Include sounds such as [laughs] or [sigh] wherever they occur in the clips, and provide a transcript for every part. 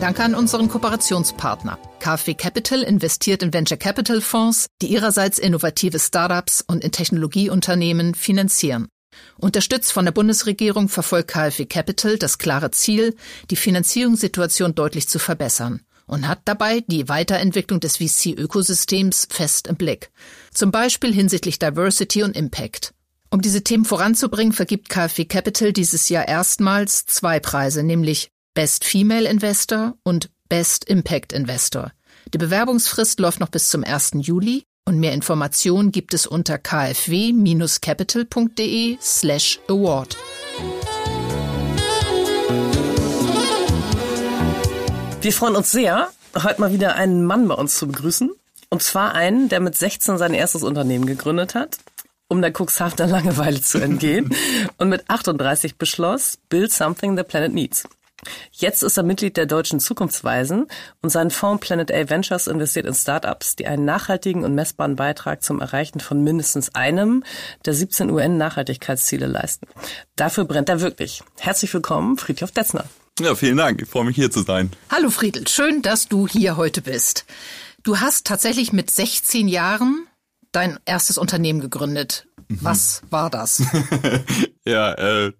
Danke an unseren Kooperationspartner. KfW Capital investiert in Venture Capital Fonds, die ihrerseits innovative Startups und in Technologieunternehmen finanzieren. Unterstützt von der Bundesregierung verfolgt KfW Capital das klare Ziel, die Finanzierungssituation deutlich zu verbessern und hat dabei die Weiterentwicklung des VC-Ökosystems fest im Blick. Zum Beispiel hinsichtlich Diversity und Impact. Um diese Themen voranzubringen, vergibt KfW Capital dieses Jahr erstmals zwei Preise, nämlich Best Female Investor und Best Impact Investor. Die Bewerbungsfrist läuft noch bis zum 1. Juli und mehr Informationen gibt es unter kfw-capital.de slash award. Wir freuen uns sehr, heute mal wieder einen Mann bei uns zu begrüßen. Und zwar einen, der mit 16 sein erstes Unternehmen gegründet hat, um der Cuxhavener Langeweile zu entgehen [laughs] und mit 38 beschloss, build something the planet needs. Jetzt ist er Mitglied der Deutschen Zukunftsweisen und sein Fonds Planet A Ventures investiert in Startups, die einen nachhaltigen und messbaren Beitrag zum Erreichen von mindestens einem der 17 UN-Nachhaltigkeitsziele leisten. Dafür brennt er wirklich. Herzlich willkommen, Friedhof Detzner. Ja, vielen Dank. Ich freue mich hier zu sein. Hallo Friedel, schön, dass du hier heute bist. Du hast tatsächlich mit 16 Jahren dein erstes Unternehmen gegründet. Mhm. Was war das? [laughs] ja, äh,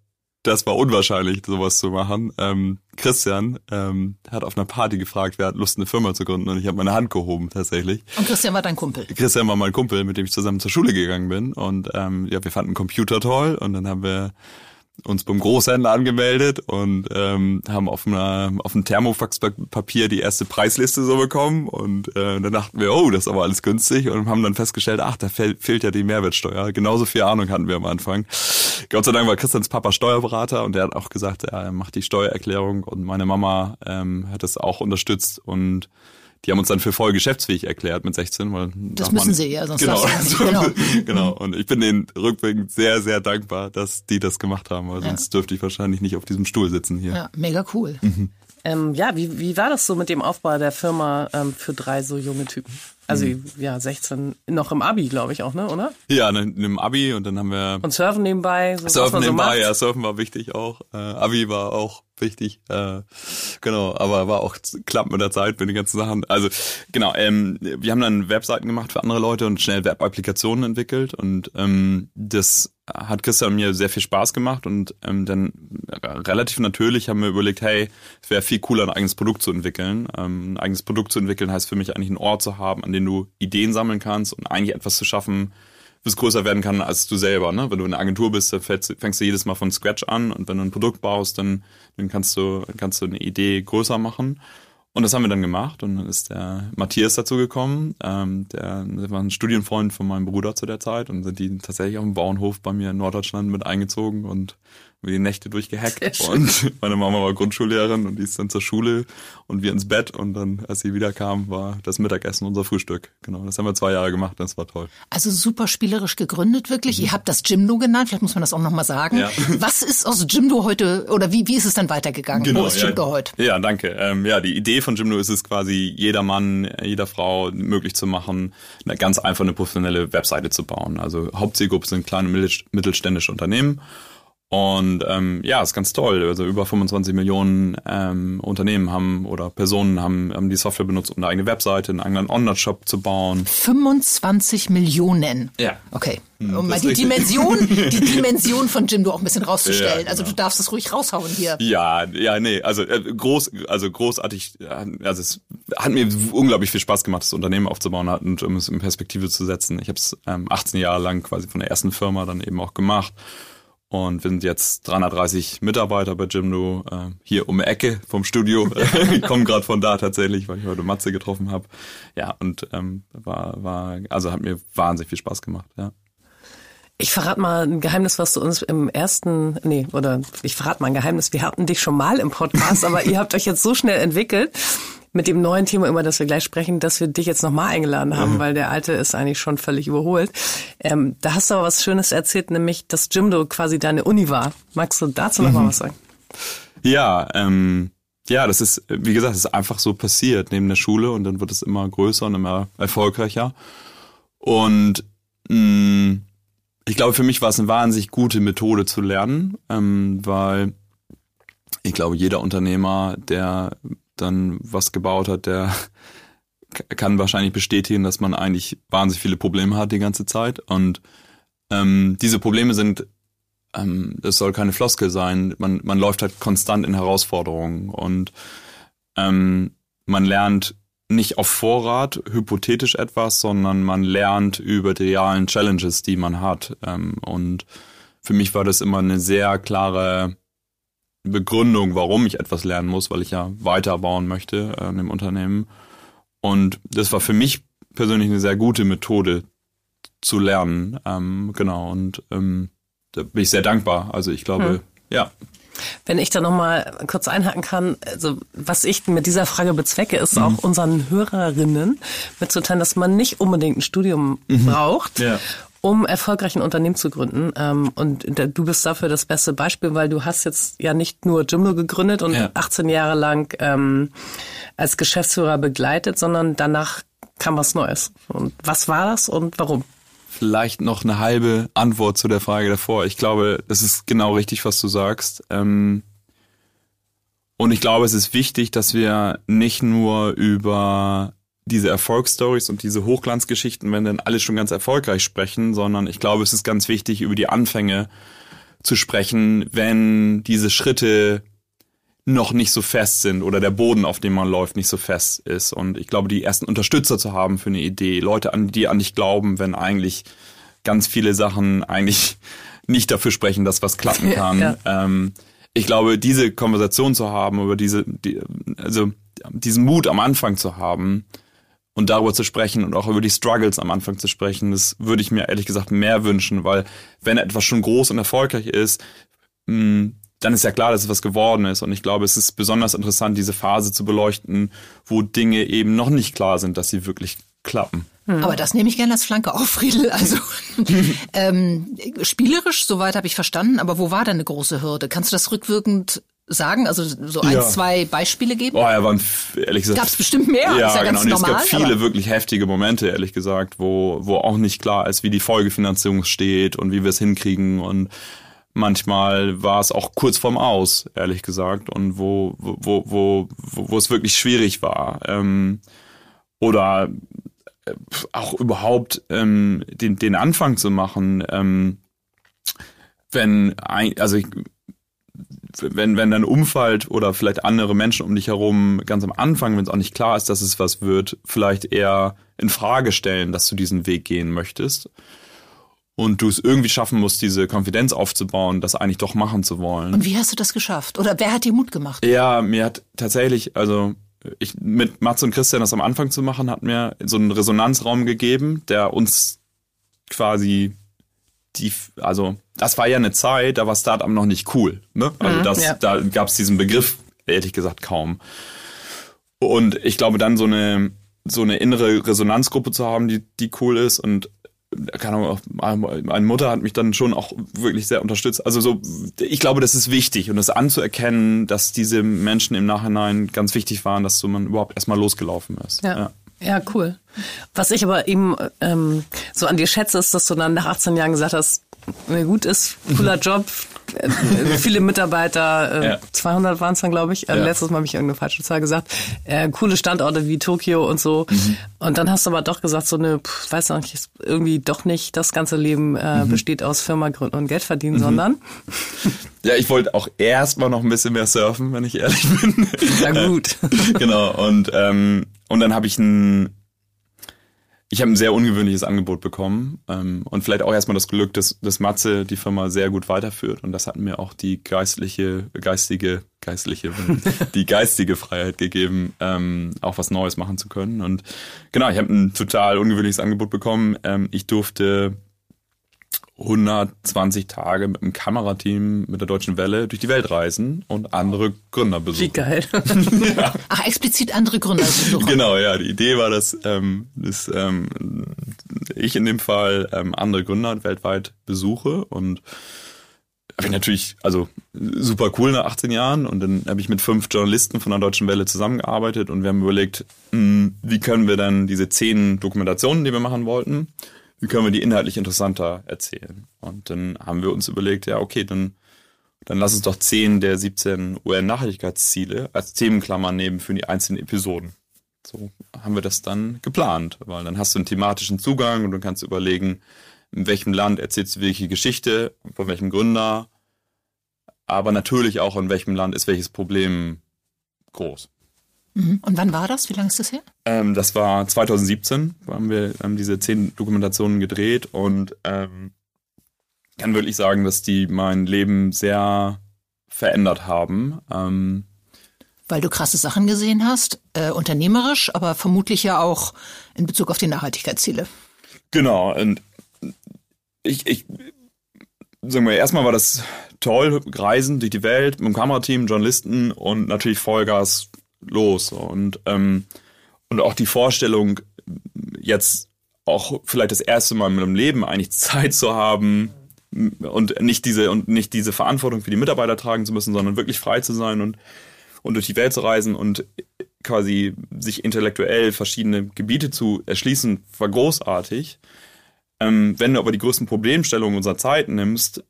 das war unwahrscheinlich, sowas zu machen. Ähm, Christian ähm, hat auf einer Party gefragt, wer hat Lust, eine Firma zu gründen und ich habe meine Hand gehoben tatsächlich. Und Christian war dein Kumpel? Christian war mein Kumpel, mit dem ich zusammen zur Schule gegangen bin und ähm, ja, wir fanden Computer toll und dann haben wir uns beim Großhändler angemeldet und ähm, haben auf, einer, auf einem Thermofaxpapier die erste Preisliste so bekommen und äh, dann dachten wir, oh, das ist aber alles günstig und haben dann festgestellt, ach, da fehlt, ja die Mehrwertsteuer. Genauso viel Ahnung hatten wir am Anfang. Gott sei Dank war Christians Papa Steuerberater und der hat auch gesagt, er macht die Steuererklärung und meine Mama ähm, hat es auch unterstützt und die haben uns dann für voll geschäftsfähig erklärt mit 16. Weil das müssen sie ja, sonst genau, [laughs] also, genau. genau. Und ich bin denen rückwirkend sehr, sehr dankbar, dass die das gemacht haben, weil ja. sonst dürfte ich wahrscheinlich nicht auf diesem Stuhl sitzen hier. Ja, mega cool. Mhm. Ähm, ja, wie, wie war das so mit dem Aufbau der Firma ähm, für drei so junge Typen? Also mhm. ja, 16, noch im Abi, glaube ich auch, ne, oder? Ja, in, im Abi und dann haben wir... Und Surfen nebenbei. So, surfen nebenbei, so ja, Surfen war wichtig auch. Äh, Abi war auch wichtig. Äh, genau, aber war auch klappt mit der Zeit mit den ganzen Sachen. Also genau, ähm, wir haben dann Webseiten gemacht für andere Leute und schnell Web-Applikationen entwickelt und ähm, das hat Christian mir sehr viel Spaß gemacht und ähm, dann relativ natürlich haben wir überlegt, hey, es wäre viel cooler, ein eigenes Produkt zu entwickeln. Ähm, ein eigenes Produkt zu entwickeln heißt für mich eigentlich einen Ort zu haben, an dem du Ideen sammeln kannst und eigentlich etwas zu schaffen, bis größer werden kann als du selber. Ne? Wenn du in einer Agentur bist, dann fängst, fängst du jedes Mal von Scratch an und wenn du ein Produkt baust, dann, dann kannst du kannst du eine Idee größer machen. Und das haben wir dann gemacht und dann ist der Matthias dazu gekommen, ähm, der, der war ein Studienfreund von meinem Bruder zu der Zeit und sind die tatsächlich auf dem Bauernhof bei mir in Norddeutschland mit eingezogen und wir die Nächte durchgehackt und [laughs] meine Mama war Grundschullehrerin und die ist dann zur Schule und wir ins Bett und dann, als sie wiederkam, war das Mittagessen unser Frühstück. Genau, das haben wir zwei Jahre gemacht, das war toll. Also super spielerisch gegründet, wirklich. Mhm. Ihr habt das Jimdo genannt, vielleicht muss man das auch nochmal sagen. Ja. [laughs] Was ist aus Jimdo heute oder wie, wie ist es dann weitergegangen? Genau, Wo ist Jimdo ja, heute? Ja, danke. Ähm, ja, die Idee von Jimdo ist es quasi, jeder Mann, jeder Frau möglich zu machen, eine ganz einfach eine professionelle Webseite zu bauen. Also Hauptzielgruppe sind kleine mittelständische Unternehmen und ähm, ja, ist ganz toll. Also über 25 Millionen ähm, Unternehmen haben oder Personen haben, haben die Software benutzt, um eine eigene Webseite, einen eigenen Online-Shop zu bauen. 25 Millionen. Ja. Okay. Hm, um mal die Dimension, [laughs] die Dimension von Jimdo auch ein bisschen rauszustellen. Ja, genau. Also du darfst es ruhig raushauen hier. Ja, ja, nee, also äh, groß, also großartig. Also es hat mir unglaublich viel Spaß gemacht, das Unternehmen aufzubauen und um es in Perspektive zu setzen. Ich habe es ähm, 18 Jahre lang quasi von der ersten Firma dann eben auch gemacht und wir sind jetzt 330 Mitarbeiter bei Jimdo, äh, hier um die Ecke vom Studio. [laughs] [laughs] ich komme gerade von da tatsächlich, weil ich heute Matze getroffen habe. Ja, und ähm, war, war, also hat mir wahnsinnig viel Spaß gemacht, ja. Ich verrate mal ein Geheimnis, was du uns im ersten, nee, oder ich verrate mal ein Geheimnis. Wir hatten dich schon mal im Podcast, aber ihr habt euch jetzt so schnell entwickelt mit dem neuen Thema, über das wir gleich sprechen, dass wir dich jetzt nochmal eingeladen haben, mhm. weil der alte ist eigentlich schon völlig überholt. Ähm, da hast du aber was Schönes erzählt, nämlich, dass Jimdo quasi deine Uni war. Magst du dazu nochmal mhm. was sagen? Ja, ähm, ja, das ist, wie gesagt, es ist einfach so passiert neben der Schule und dann wird es immer größer und immer erfolgreicher. Und mh, mm, ich glaube, für mich war es eine wahnsinnig gute Methode zu lernen, ähm, weil ich glaube, jeder Unternehmer, der dann was gebaut hat, der [laughs] kann wahrscheinlich bestätigen, dass man eigentlich wahnsinnig viele Probleme hat die ganze Zeit. Und ähm, diese Probleme sind, ähm, soll keine Floskel sein, man, man läuft halt konstant in Herausforderungen und ähm, man lernt nicht auf Vorrat hypothetisch etwas, sondern man lernt über die realen Challenges, die man hat. Ähm, und für mich war das immer eine sehr klare Begründung, warum ich etwas lernen muss, weil ich ja weiterbauen möchte äh, im Unternehmen. Und das war für mich persönlich eine sehr gute Methode zu lernen. Ähm, genau, und ähm, da bin ich sehr dankbar. Also ich glaube, hm. ja. Wenn ich da nochmal kurz einhaken kann, also was ich mit dieser Frage bezwecke, ist mhm. auch unseren Hörerinnen mitzuteilen, dass man nicht unbedingt ein Studium mhm. braucht, ja um erfolgreich ein Unternehmen zu gründen. Ähm, und du bist dafür das beste Beispiel, weil du hast jetzt ja nicht nur Jimdo gegründet und ja. 18 Jahre lang ähm, als Geschäftsführer begleitet, sondern danach kam was Neues. Und was war das und warum? Vielleicht noch eine halbe Antwort zu der Frage davor. Ich glaube, es ist genau richtig, was du sagst. Ähm, und ich glaube, es ist wichtig, dass wir nicht nur über diese Erfolgsstories und diese Hochglanzgeschichten, wenn dann alle schon ganz erfolgreich sprechen, sondern ich glaube, es ist ganz wichtig, über die Anfänge zu sprechen, wenn diese Schritte noch nicht so fest sind oder der Boden, auf dem man läuft, nicht so fest ist. Und ich glaube, die ersten Unterstützer zu haben für eine Idee, Leute, an die an dich glauben, wenn eigentlich ganz viele Sachen eigentlich nicht dafür sprechen, dass was klappen kann. Ja. Ähm, ich glaube, diese Konversation zu haben, über diese, die, also diesen Mut am Anfang zu haben, und darüber zu sprechen und auch über die Struggles am Anfang zu sprechen, das würde ich mir ehrlich gesagt mehr wünschen, weil wenn etwas schon groß und erfolgreich ist, mm, dann ist ja klar, dass es was geworden ist. Und ich glaube, es ist besonders interessant, diese Phase zu beleuchten, wo Dinge eben noch nicht klar sind, dass sie wirklich klappen. Hm. Aber das nehme ich gerne als Flanke auf, Friedel. Also [laughs] ähm, spielerisch, soweit habe ich verstanden, aber wo war denn eine große Hürde? Kannst du das rückwirkend sagen? Also so ein, ja. zwei Beispiele geben? Oh, ja, waren ehrlich gesagt. Gab es bestimmt mehr? Ja, ja genau. Normal, es gab viele wirklich heftige Momente, ehrlich gesagt, wo, wo auch nicht klar ist, wie die Folgefinanzierung steht und wie wir es hinkriegen und manchmal war es auch kurz vorm Aus, ehrlich gesagt, und wo, wo, wo, wo, wo es wirklich schwierig war. Ähm, oder äh, auch überhaupt ähm, den, den Anfang zu machen. Ähm, wenn ein, also ich, wenn, wenn dann umfällt oder vielleicht andere Menschen um dich herum ganz am Anfang, wenn es auch nicht klar ist, dass es was wird, vielleicht eher in Frage stellen, dass du diesen Weg gehen möchtest. Und du es irgendwie schaffen musst, diese Konfidenz aufzubauen, das eigentlich doch machen zu wollen. Und wie hast du das geschafft? Oder wer hat dir Mut gemacht? Ja, mir hat tatsächlich, also ich mit Mats und Christian das am Anfang zu machen, hat mir so einen Resonanzraum gegeben, der uns quasi die, also das war ja eine Zeit, da war Startup noch nicht cool. Ne? Also mhm, das, ja. da gab es diesen Begriff ehrlich gesagt kaum. Und ich glaube, dann so eine so eine innere Resonanzgruppe zu haben, die die cool ist und keine Ahnung, meine Mutter hat mich dann schon auch wirklich sehr unterstützt. Also so, ich glaube, das ist wichtig und das anzuerkennen, dass diese Menschen im Nachhinein ganz wichtig waren, dass so man überhaupt erstmal losgelaufen ist. Ja. ja. Ja, cool. Was ich aber eben ähm, so an dir schätze, ist, dass du dann nach 18 Jahren gesagt hast, mir gut ist, cooler [laughs] Job, äh, viele Mitarbeiter, äh, ja. 200 waren es dann, glaube ich. Äh, ja. Letztes Mal habe ich irgendeine falsche Zahl gesagt. Äh, coole Standorte wie Tokio und so. Mhm. Und dann hast du aber doch gesagt, so eine, pff, weiß noch nicht, irgendwie doch nicht das ganze Leben äh, mhm. besteht aus Firma gründen und Geld verdienen, mhm. sondern. [laughs] Ja, ich wollte auch erstmal noch ein bisschen mehr surfen, wenn ich ehrlich bin. Na gut. [laughs] genau. Und ähm, und dann habe ich ein ich habe ein sehr ungewöhnliches Angebot bekommen ähm, und vielleicht auch erstmal das Glück, dass, dass Matze die Firma sehr gut weiterführt und das hat mir auch die geistliche, geistige, geistliche, [laughs] die geistige Freiheit gegeben, ähm, auch was Neues machen zu können. Und genau, ich habe ein total ungewöhnliches Angebot bekommen. Ähm, ich durfte 120 Tage mit einem Kamerateam mit der Deutschen Welle durch die Welt reisen und andere Gründer besuchen. Wie geil. [laughs] ja. [laughs] Ach, explizit andere Gründer besuchen. Genau, ja. Die Idee war, dass, ähm, dass ähm, ich in dem Fall ähm, andere Gründer weltweit besuche und habe ich natürlich, also super cool nach 18 Jahren und dann habe ich mit fünf Journalisten von der Deutschen Welle zusammengearbeitet und wir haben überlegt, mh, hm, wie können wir dann diese zehn Dokumentationen, die wir machen wollten, wie können wir die inhaltlich interessanter erzählen? Und dann haben wir uns überlegt, ja, okay, dann, dann lass uns doch 10 der 17 UN-Nachhaltigkeitsziele als Themenklammer nehmen für die einzelnen Episoden. So haben wir das dann geplant, weil dann hast du einen thematischen Zugang und du kannst überlegen, in welchem Land erzählst du welche Geschichte, von welchem Gründer, aber natürlich auch in welchem Land ist welches Problem groß. Mhm. Und wann war das? Wie lange ist das her? Ähm, das war 2017, haben wir haben diese zehn Dokumentationen gedreht und ähm, kann wirklich sagen, dass die mein Leben sehr verändert haben. Ähm, Weil du krasse Sachen gesehen hast, äh, unternehmerisch, aber vermutlich ja auch in Bezug auf die Nachhaltigkeitsziele. Genau, und ich, ich sagen wir, erstmal war das toll, Reisen durch die Welt mit dem Kamerateam, Journalisten und natürlich Vollgas los. Und, ähm, und auch die Vorstellung, jetzt auch vielleicht das erste Mal in meinem Leben eigentlich Zeit zu haben und nicht diese und nicht diese Verantwortung für die Mitarbeiter tragen zu müssen, sondern wirklich frei zu sein und und durch die Welt zu reisen und quasi sich intellektuell verschiedene Gebiete zu erschließen, war großartig. Ähm, wenn du aber die größten Problemstellungen unserer Zeit nimmst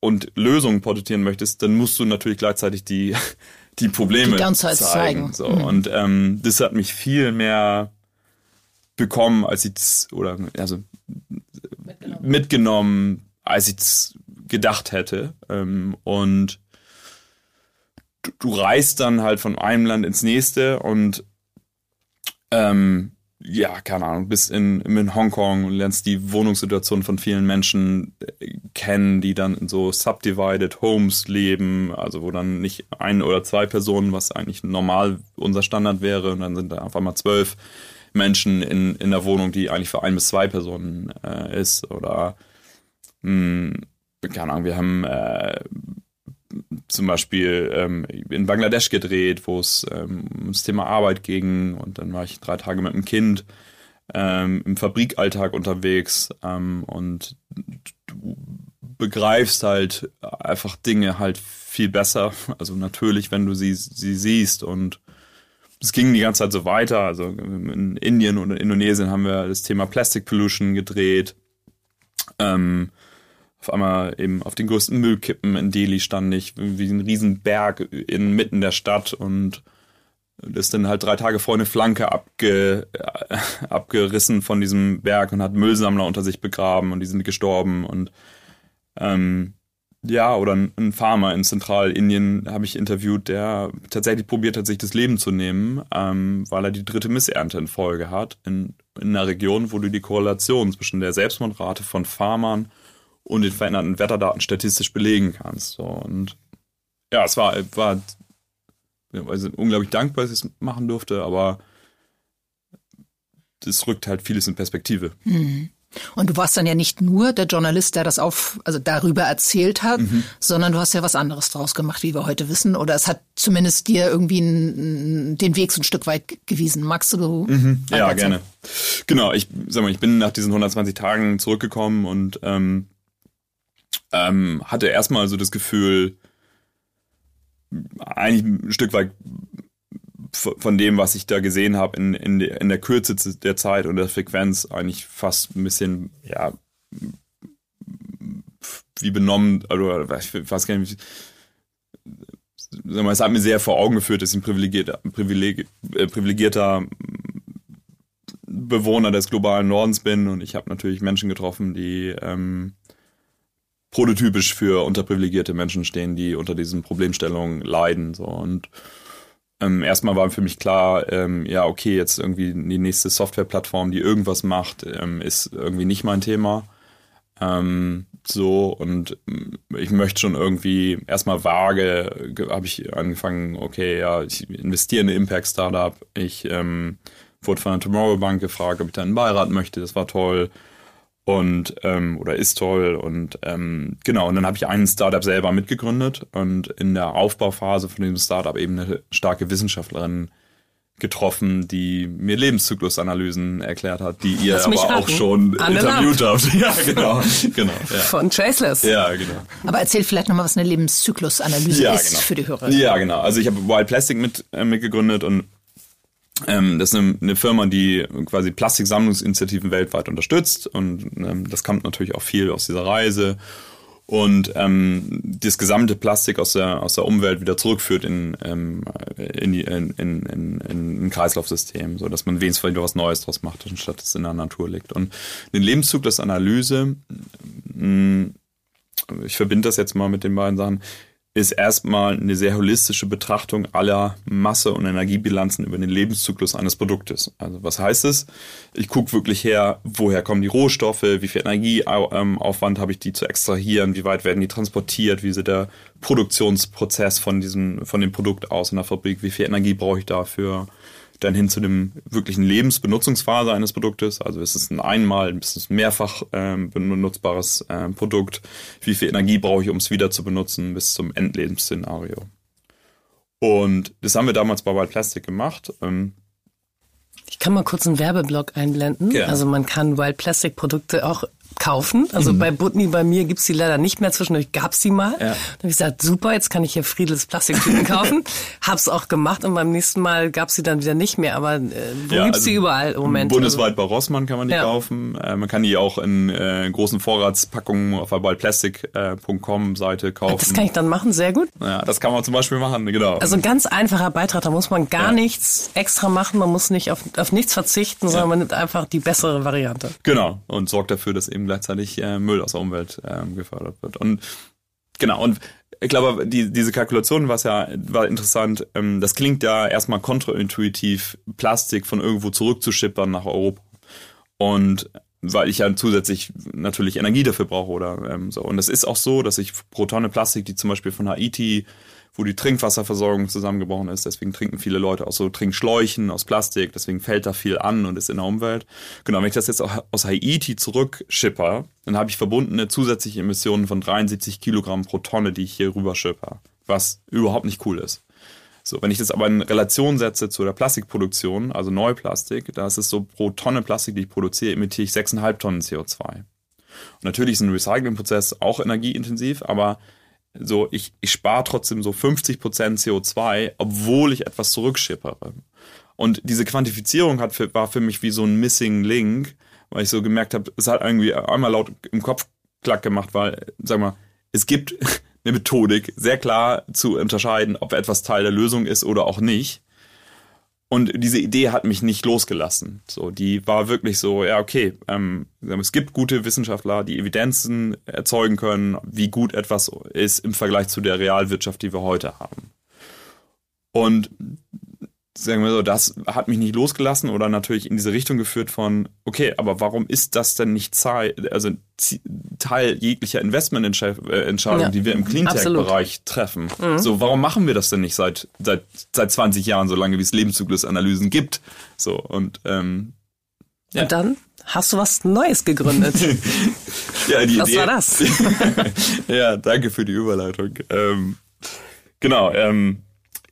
und Lösungen porträtieren möchtest, dann musst du natürlich gleichzeitig die die Probleme die zeigen. zeigen. So. Mhm. Und ähm, das hat mich viel mehr bekommen, als ich oder also mitgenommen, mitgenommen als ich es gedacht hätte. Ähm, und du, du reist dann halt von einem Land ins nächste und ähm, ja, keine Ahnung, bis in, in Hongkong und lernst die Wohnungssituation von vielen Menschen äh, kennen, die dann in so subdivided Homes leben, also wo dann nicht ein oder zwei Personen, was eigentlich normal unser Standard wäre, und dann sind da auf einmal zwölf Menschen in, in der Wohnung, die eigentlich für ein bis zwei Personen äh, ist. Oder mh, hm, keine Ahnung, wir haben äh, zum Beispiel ähm, in Bangladesch gedreht, wo es ähm, ums Thema Arbeit ging und dann war ich drei Tage mit dem Kind ähm, im Fabrikalltag unterwegs ähm, und du begreifst halt einfach Dinge halt viel besser. Also natürlich, wenn du sie, sie siehst und es ging die ganze Zeit so weiter. Also in Indien und in Indonesien haben wir das Thema Plastic Pollution gedreht. Ähm, auf einmal eben auf den größten Müllkippen in Delhi stand ich, wie ein Riesenberg inmitten der Stadt und ist dann halt drei Tage vor eine Flanke abge, äh, abgerissen von diesem Berg und hat Müllsammler unter sich begraben und die sind gestorben und ähm, ja, oder ein Farmer in Zentralindien habe ich interviewt, der tatsächlich probiert hat, sich das Leben zu nehmen, ähm, weil er die dritte Missernte in Folge hat in, in einer Region, wo du die Korrelation zwischen der Selbstmordrate von Farmern und den veränderten Wetterdaten statistisch belegen kannst. So. Und ja, es war, war also unglaublich dankbar, dass ich es machen durfte, aber das rückt halt vieles in Perspektive. Mhm. Und du warst dann ja nicht nur der Journalist, der das auf, also darüber erzählt hat, mhm. sondern du hast ja was anderes draus gemacht, wie wir heute wissen. Oder es hat zumindest dir irgendwie n, den Weg so ein Stück weit gewiesen. Magst du? Mhm. Ja, gerne. Genau, ich sag mal, ich bin nach diesen 120 Tagen zurückgekommen und ähm, ähm, hatte erstmal so das Gefühl, eigentlich ein Stück weit von dem, was ich da gesehen habe in, in, in der Kürze der Zeit und der Frequenz, eigentlich fast ein bisschen, ja, wie benommen, also ich weiß gar nicht, es hat mir sehr vor Augen geführt, dass ich ein privilegierter, privileg, äh, privilegierter Bewohner des globalen Nordens bin und ich habe natürlich Menschen getroffen, die ähm, prototypisch für unterprivilegierte Menschen stehen, die unter diesen Problemstellungen leiden. So und ähm, erstmal war für mich klar, ähm, ja okay, jetzt irgendwie die nächste Softwareplattform, die irgendwas macht, ähm, ist irgendwie nicht mein Thema. Ähm, so und ähm, ich möchte schon irgendwie erstmal vage, habe ich angefangen, okay, ja, ich investiere in eine Impact Startup. Ich ähm, wurde von der Tomorrow Bank gefragt, ob ich da einen Beirat möchte. Das war toll. Und ähm, oder ist toll und ähm, genau und dann habe ich einen Startup selber mitgegründet und in der Aufbauphase von diesem Startup eben eine starke Wissenschaftlerin getroffen, die mir Lebenszyklusanalysen erklärt hat, die ihr aber auch schon Anne interviewt habt. [laughs] Ja, genau, genau. [laughs] Ja. Von Traceless. Ja, genau. Aber erzähl vielleicht nochmal, was eine Lebenszyklusanalyse ja, ist genau. für die Hörer. Ja, genau. Also ich habe Wild Plastic mit äh, mitgegründet und das ist eine, Firma, die quasi Plastiksammlungsinitiativen weltweit unterstützt und ähm, das kommt natürlich auch viel aus dieser Reise und ähm, das gesamte Plastik aus der, aus der Umwelt wieder zurückführt in, ähm, in, die, in, in, in, in ein Kreislaufsystem, so dass man wenigstens wieder was Neues draus macht, anstatt es in der Natur liegt. Und den Lebenszyklusanalyse, mh, ich verbinde das jetzt mal mit den beiden Sachen, ist erstmal eine sehr holistische Betrachtung aller Masse- und Energiebilanzen über den Lebenszyklus eines Produktes. Also was heißt es? Ich gucke wirklich her, woher kommen die Rohstoffe, wie viel Energieaufwand habe ich, die zu extrahieren, wie weit werden die transportiert, wie sieht der Produktionsprozess von diesem, von dem Produkt aus in der Fabrik, wie viel Energie brauche ich dafür, dann hin zu dem wirklichen Lebensbenutzungsphase eines Produktes. Also ist es ein einmal, ist es ein mehrfach ähm, benutzbares ähm, Produkt? Wie viel Energie brauche ich, um es wieder zu benutzen bis zum Endlebensszenario? Und das haben wir damals bei Wild Plastic gemacht. Ähm, ich kann mal kurz einen Werbeblock einblenden. Ja. Also man kann Wild Plastic Produkte auch kaufen. Also mhm. bei Butni, bei mir gibt's die leider nicht mehr. Zwischendurch gab's die mal. Ja. Dann habe ich gesagt, super, jetzt kann ich hier Friedels Plastiktüten kaufen. [laughs] Hab's auch gemacht und beim nächsten Mal gab's sie dann wieder nicht mehr. Aber äh, wo ja, gibt's also die überall im Moment? Bundesweit bei Rossmann kann man die ja. kaufen. Äh, man kann die auch in äh, großen Vorratspackungen auf der wildplastic.com Seite kaufen. Das kann ich dann machen, sehr gut. Ja, das kann man zum Beispiel machen, genau. Also ein ganz einfacher Beitrag, da muss man gar nichts extra machen, man muss nicht auf, auf nichts verzichten, sondern man nimmt einfach die bessere Variante. Genau, und sorgt dafür, dass eben gleichzeitig äh, Müll aus der Umwelt äh, gefördert wird. Und genau, und ich glaube, die, diese Kalkulation war ja war interessant. Ähm, das klingt ja erstmal kontraintuitiv, Plastik von irgendwo zurückzuschippern nach Europa. Und weil ich ja zusätzlich natürlich Energie dafür brauche oder ähm, so. Und es ist auch so, dass ich pro Tonne Plastik, die zum Beispiel von Haiti wo die Trinkwasserversorgung zusammengebrochen ist. Deswegen trinken viele Leute aus so Trinkschläuchen aus Plastik. Deswegen fällt da viel an und ist in der Umwelt. Genau, wenn ich das jetzt auch aus Haiti zurückschipper, dann habe ich verbundene zusätzliche Emissionen von 73 Kilogramm pro Tonne, die ich hier rüber schipper. Was überhaupt nicht cool ist. So, wenn ich das aber in Relation setze zu der Plastikproduktion, also Neuplastik, da ist es so, pro Tonne Plastik, die ich produziere, emitiere ich 6,5 Tonnen CO2. Und natürlich ist ein Recyclingprozess auch energieintensiv, aber so, ich, ich spare trotzdem so 50% CO2, obwohl ich etwas zurückschippere. Und diese Quantifizierung hat für, war für mich wie so ein Missing Link, weil ich so gemerkt habe, es hat irgendwie einmal laut im Kopf klack gemacht, weil, sag mal, es gibt [laughs] eine Methodik, sehr klar zu unterscheiden, ob etwas Teil der Lösung ist oder auch nicht. Und diese Idee hat mich nicht losgelassen. So, die war wirklich so, ja, okay, ähm, es gibt gute Wissenschaftler, die Evidenzen erzeugen können, wie gut etwas ist im Vergleich zu der Realwirtschaft, die wir heute haben. Und sagen wir so, das hat mich nicht losgelassen oder natürlich in diese Richtung geführt von, okay, aber warum ist das denn nicht Teil, also Teil jeglicher Investmententscheidung, ja, die wir im Cleantech-Bereich treffen? Mhm. So, warum machen wir das denn nicht seit, seit, seit 20 Jahren, so lange wie es Lebenszyklusanalysen gibt? So, und, ähm, ja. Und dann hast du was Neues gegründet. [laughs] ja, die was Idee, war das? [laughs] ja, danke für die Überleitung. Ähm, genau, ähm,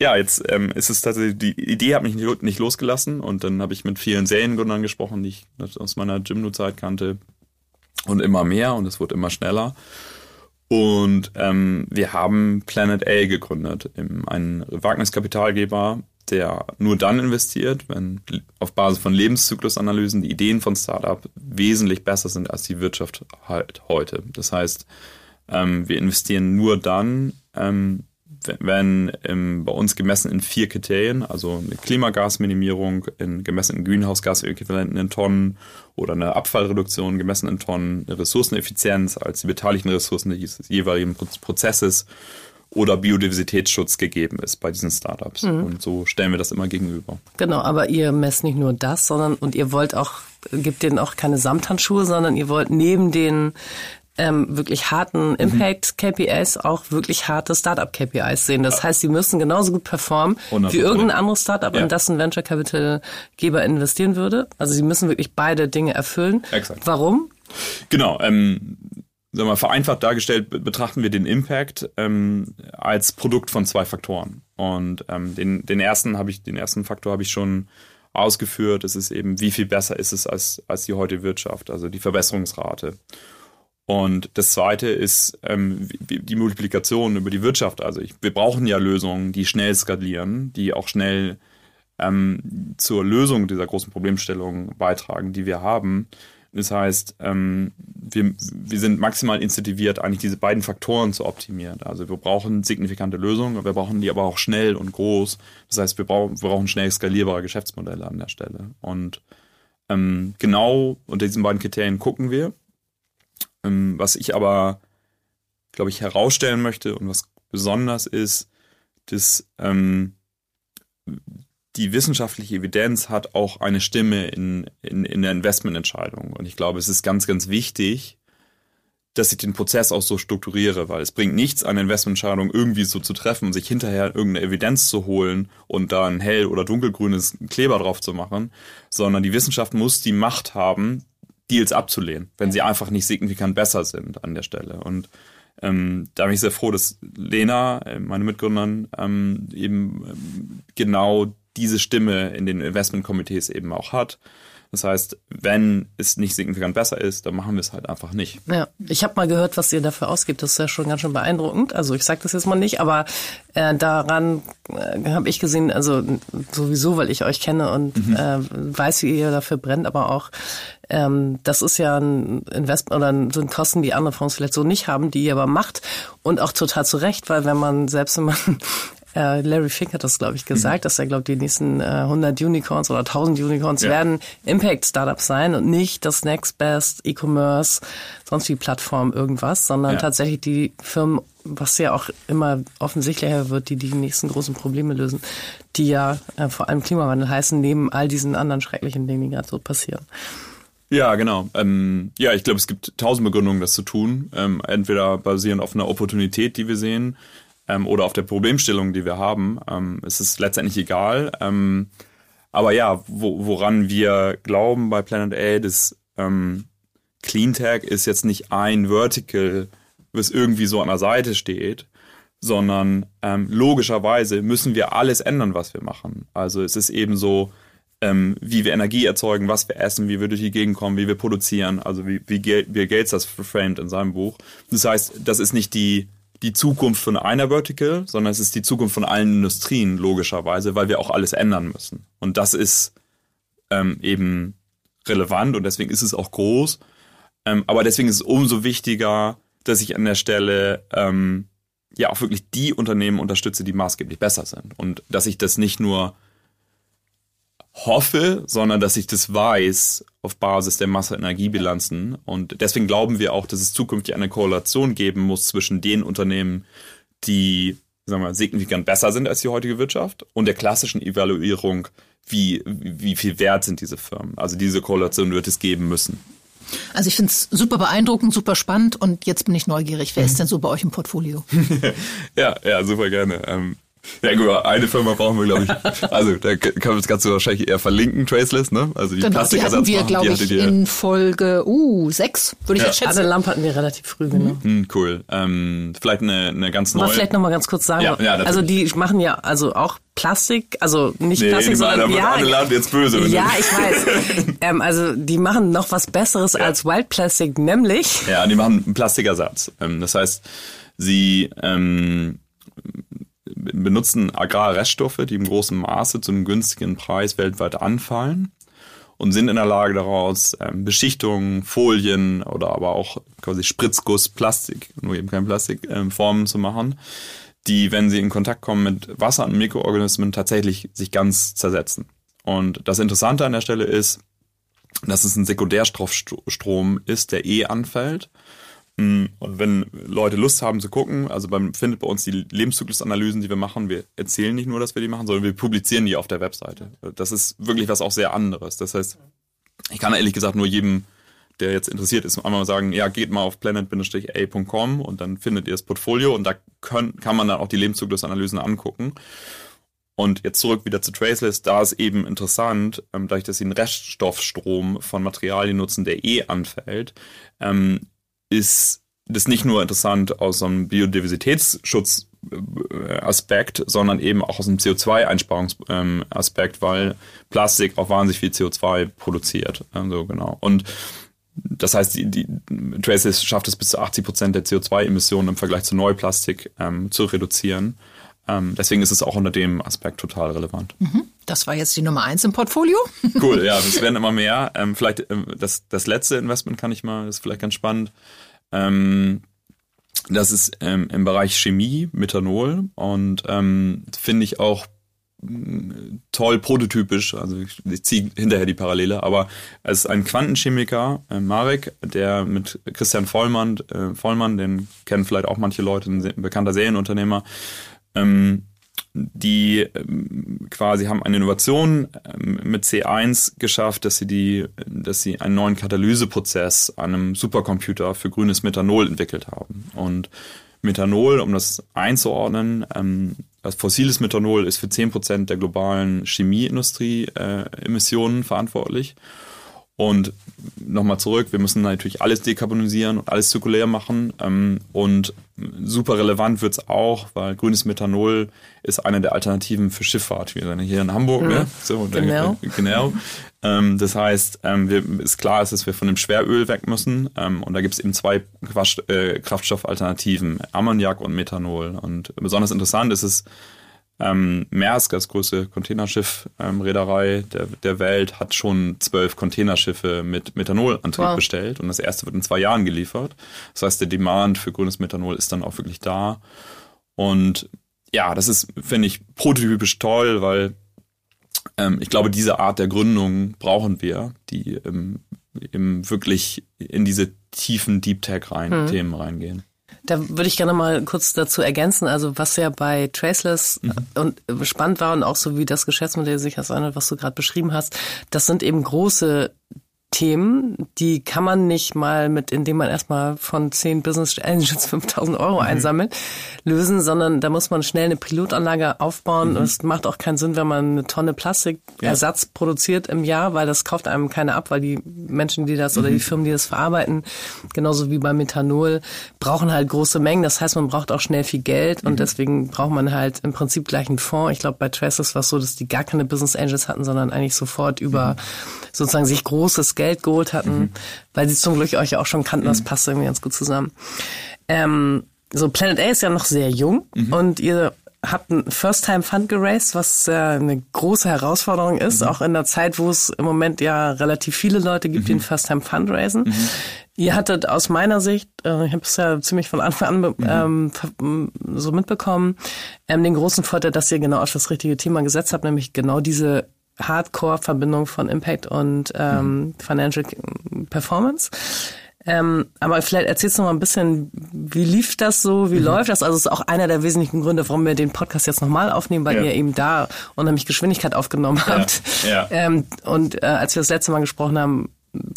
ja, jetzt ähm, ist es tatsächlich, die Idee hat mich nicht losgelassen und dann habe ich mit vielen Seriengründern gesprochen, die ich aus meiner Gymno-Zeit kannte und immer mehr und es wurde immer schneller. Und ähm, wir haben Planet A gegründet, einen Wagniskapitalgeber, der nur dann investiert, wenn auf Basis von Lebenszyklusanalysen die Ideen von Startup wesentlich besser sind als die Wirtschaft halt heute. Das heißt, ähm, wir investieren nur dann, ähm, werden ähm, bei uns gemessen in vier Kriterien, also eine Klimagasminimierung in, gemessen in Greenhouse-Gas-Äquivalenten in Tonnen oder eine Abfallreduktion gemessen in Tonnen, eine Ressourceneffizienz als die beteiligten Ressourcen des jeweiligen Prozesses oder Biodiversitätsschutz gegeben ist bei diesen Startups. Mhm. Und so stellen wir das immer gegenüber. Genau, aber ihr messt nicht nur das, sondern und ihr wollt auch, gibt denen auch keine Samthandschuhe, sondern ihr wollt neben den ähm, wirklich harten mhm. Impact-KPIs auch wirklich harte Startup-KPIs sehen. Das heißt, sie müssen genauso gut performen wie irgendein anderes Startup, ja. in das ein Venture Capital Geber investieren würde. Also sie müssen wirklich beide Dinge erfüllen. Exakt. Warum? Genau, ähm, sagen wir, vereinfacht dargestellt betrachten wir den Impact ähm, als Produkt von zwei Faktoren. Und ähm, den, den ersten habe ich, den ersten Faktor habe ich schon ausgeführt. Es ist eben, wie viel besser ist es als, als die heutige Wirtschaft, also die Verbesserungsrate. Und das zweite ist ähm, die Multiplikation über die Wirtschaft. Also ich, wir brauchen ja Lösungen, die schnell skalieren, die auch schnell ähm, zur Lösung dieser großen Problemstellung beitragen, die wir haben. Das heißt, ähm, wir, wir sind maximal incentiviert, eigentlich diese beiden Faktoren zu optimieren. Also wir brauchen signifikante Lösungen, wir brauchen die aber auch schnell und groß. Das heißt, wir brauchen, wir brauchen schnell skalierbare Geschäftsmodelle an der Stelle. Und ähm, genau unter diesen beiden Kriterien gucken wir. Ähm, was ich aber, glaube ich, herausstellen möchte und was besonders ist, dass ähm, die wissenschaftliche Evidenz hat auch eine Stimme in, in, in der Investmententscheidung. Und ich glaube, es ist ganz, ganz wichtig, dass ich den Prozess auch so strukturiere, weil es bringt nichts, eine Investmententscheidung irgendwie so zu treffen und sich hinterher irgendeine Evidenz zu holen und da ein hell- oder dunkelgrünes Kleber drauf zu machen, sondern die Wissenschaft muss die Macht haben, Deals abzulehnen, wenn sie einfach nicht signifikant besser sind an der Stelle. Und ähm, da bin ich sehr froh, dass Lena, äh, meine Mitgründerin, ähm, eben ähm, genau diese Stimme in den Investmentkomitees eben auch hat. Das heißt, wenn es nicht signifikant besser ist, dann machen wir es halt einfach nicht. Ja, ich habe mal gehört, was ihr dafür ausgibt. Das ist ja schon ganz schön beeindruckend. Also ich sage das jetzt mal nicht, aber äh, daran äh, habe ich gesehen, also sowieso, weil ich euch kenne und mhm. äh, weiß, wie ihr dafür brennt, aber auch ähm, das ist ja ein Investment oder sind Kosten, die andere Fonds vielleicht so nicht haben, die ihr aber macht und auch total zu Recht, weil wenn man selbst wenn man [laughs] äh, Larry Fink hat das, glaube ich, gesagt, mhm. dass er glaubt, die nächsten äh, 100 Unicorns oder 1000 Unicorns ja. werden Impact-Startups sein und nicht das Next Best E-Commerce, sonst wie Plattform irgendwas, sondern ja. tatsächlich die Firmen, was ja auch immer offensichtlicher wird, die die nächsten großen Probleme lösen, die ja äh, vor allem Klimawandel heißen, neben all diesen anderen schrecklichen Dingen, die gerade so passieren. Ja, genau. Ähm, ja, ich glaube, es gibt tausend Begründungen, das zu tun. Ähm, entweder basierend auf einer Opportunität, die wir sehen, ähm, oder auf der Problemstellung, die wir haben. Ähm, es ist letztendlich egal. Ähm, aber ja, wo, woran wir glauben bei Planet A, das ähm, Cleantech ist jetzt nicht ein Vertical, was irgendwie so an der Seite steht, sondern logischerweise müssen wir alles ändern, was wir machen. Also es ist eben so, ähm, wie wir Energie erzeugen, was wir essen, wie wir durch die Gegend kommen, wie wir produzieren, also wie, wie Gates das framed in seinem Buch. Das heißt, das ist nicht die die Zukunft von einer Vertical, sondern es ist die Zukunft von allen Industrien, logischerweise, weil wir auch alles ändern müssen. Und das ist ähm, eben relevant und deswegen ist es auch groß. Ähm, aber deswegen ist es umso wichtiger, dass ich an der Stelle ähm, ja auch wirklich die Unternehmen unterstütze, die maßgeblich besser sind. Und dass ich das nicht nur hoffe, sondern dass ich das weiß auf Basis der Masse-Energiebilanzen. Und deswegen glauben wir auch, dass es zukünftig eine Korrelation geben muss zwischen den Unternehmen, die sagen wir, signifikant besser sind als die heutige Wirtschaft und der klassischen Evaluierung, wie, wie viel wert sind diese Firmen. Also diese Korrelation wird es geben müssen. Also ich finde es super beeindruckend, super spannend und jetzt bin ich neugierig. Wer ist denn so bei euch im Portfolio? [laughs] ja, ja, super gerne. Ähm, ja gut, eine Firma brauchen wir, glaube ich. Also da können wir das wahrscheinlich eher verlinken, Traceless, ne? Also die genau, die hatten wir, glaube ich, in Folge uh, sechs, würde ich ja. jetzt schätzen. Eine Lampe hatten wir relativ früh, genau. Mhm, cool. Ähm, vielleicht eine, eine ganz neue. Aber vielleicht nochmal ganz kurz sagen. Ja, ja, also die machen ja also auch Plastik, also nicht nee, Plastik, sondern ja, Land jetzt böse. Ja, ich weiß. [laughs] ähm, also die machen noch was Besseres ja. als Wild Plastic, nämlich. Ja, die machen einen Plastikersatz. Ähm, das heißt, sie ähm, benutzen Agrarreststoffe, die im großen Maße zu einem günstigen Preis weltweit anfallen und sind in der Lage daraus ähm, Beschichtungen, Folien oder aber auch quasi Spritzguss, Plastik, nur eben kein Plastik, ähm, Formen zu machen, die, wenn sie in Kontakt kommen mit Wasser und Mikroorganismen, tatsächlich sich ganz zersetzen. Und das Interessante an der Stelle ist, dass es ein Sekundärstoffstrom ist, der eh anfällt und wenn Leute Lust haben zu gucken, also man findet bei uns die Lebenszyklusanalysen, die wir machen. Wir erzählen nicht nur, dass wir die machen, sondern wir publizieren die auf der Webseite. Das ist wirklich was auch sehr anderes. Das heißt, ich kann ehrlich gesagt nur jedem, der jetzt interessiert ist, einmal sagen, ja, geht mal auf planet-a.com und dann findet ihr das Portfolio und da können, kann man dann auch die Lebenszyklusanalysen angucken. Und jetzt zurück wieder zu Traceless, da ist eben interessant, ähm, dadurch, dass sie einen Reststoffstrom von Materialien nutzen, der eh anfällt, ähm, ist das nicht nur interessant aus so einem Biodiversitätsschutzaspekt, sondern eben auch aus einem CO2-Einsparungsaspekt, ähm, weil Plastik auch wahnsinnig viel CO2 produziert. Also genau. Und das heißt, die, die Traceless schafft es bis zu 80 Prozent der CO2-Emissionen im Vergleich zu Neuplastik ähm, zu reduzieren. Ähm, deswegen ist es auch unter dem Aspekt total relevant. Mhm. Das war jetzt die Nummer eins im Portfolio. [laughs] Cool, ja, es werden immer mehr. Ähm, vielleicht ähm, das, das letzte Investment kann ich mal, das ist vielleicht ganz spannend. Ähm, das ist ähm, im Bereich Chemie, Methanol und ähm, finde ich auch mm, toll prototypisch, also ich, ich ziehe hinterher die Parallele, aber es ist ein Quantenchemiker, äh, Marek, der mit Christian Vollmann, äh, Vollmann, den kennen vielleicht auch manche Leute, ein, ein bekannter Serienunternehmer, ähm, die ähm, quasi haben eine Innovation ähm, mit C1 geschafft, dass sie die, dass sie einen neuen Katalyseprozess an einem Supercomputer für grünes Methanol entwickelt haben. Und Methanol, um das einzuordnen, ähm, das fossiles Methanol ist für 10% der globalen Chemieindustrie-Emissionen äh, verantwortlich. Und nochmal zurück, wir müssen natürlich alles dekarbonisieren und alles zirkulär machen. Ähm, und super relevant wird's auch, weil grünes Methanol ist eine der Alternativen für Schifffahrt. Wir sind hier in Hamburg, mhm. ne? So, genau. Genau. Ähm, das heißt, ähm, wir, ist klar ist, dass wir von dem Schweröl weg müssen. Und da gibt's eben zwei äh, Kraftstoffalternativen, Ammoniak und Methanol. Und besonders interessant ist es, ähm, Maersk, das größte Containerschiff-Reederei ähm, der, der Welt, hat schon zwölf Containerschiffe mit Methanolantrieb wow. bestellt und das erste wird in zwei Jahren geliefert. Das heißt, der Demand für grünes Methanol ist dann auch wirklich da. Und ja, das ist, finde ich, prototypisch toll, weil ähm, ich glaube, diese Art der Gründung brauchen wir, die ähm, eben wirklich in diese tiefen Deep Tech rein, hm. Themen reingehen. Da würde ich gerne mal kurz dazu ergänzen, also was ja bei Traceless mhm. und spannend war und auch so wie das Geschäftsmodell sich das anhört, was du gerade beschrieben hast, das sind eben große Themen, die kann man nicht mal mit, indem man erstmal von zehn Business Challenges 5000 [laughs] Euro mhm. einsammelt, lösen, sondern da muss man schnell eine Pilotanlage aufbauen. Mhm. Und es macht auch keinen Sinn, wenn man eine Tonne Plastikersatz ja. produziert im Jahr, weil das kauft einem keiner ab, weil die Menschen, die das mhm. oder die mhm. Firmen, die das verarbeiten, genauso wie beim Methanol, brauchen halt große Mengen. Das heißt, man braucht auch schnell viel Geld und mhm. deswegen braucht man halt im Prinzip gleich einen Fonds. Ich glaube, bei Traces war es so, dass die gar keine Business Angels hatten, sondern eigentlich sofort über mhm. sozusagen sich großes Geld geholt hatten, mhm. weil sie zum Glück euch auch schon kannten, das mhm. passt irgendwie ganz gut zusammen. Ähm, so Planet A ist ja noch sehr jung mhm. und ihr habt ein First-Time-Fund geraced, was äh, eine große Herausforderung ist, mhm. auch in der Zeit, wo es im Moment ja relativ viele Leute gibt, die einen First-Time-Fund raisen. Mhm. Ihr hattet aus meiner Sicht, äh, ich habe es ja ziemlich von Anfang an mhm. ähm, so mitbekommen, ähm, den großen Vorteil, dass ihr genau auf das richtige Thema gesetzt habt, nämlich genau diese Hardcore-Verbindung von Impact und ähm, mhm. Financial Performance. Ähm, aber vielleicht erzählst du noch mal ein bisschen, wie lief das so, wie mhm. läuft das? Also es ist auch einer der wesentlichen Gründe, warum wir den Podcast jetzt nochmal aufnehmen, weil ja. ihr eben da unheimlich Geschwindigkeit aufgenommen habt. Ja. Ja. Ähm, und äh, als wir das letzte Mal gesprochen haben,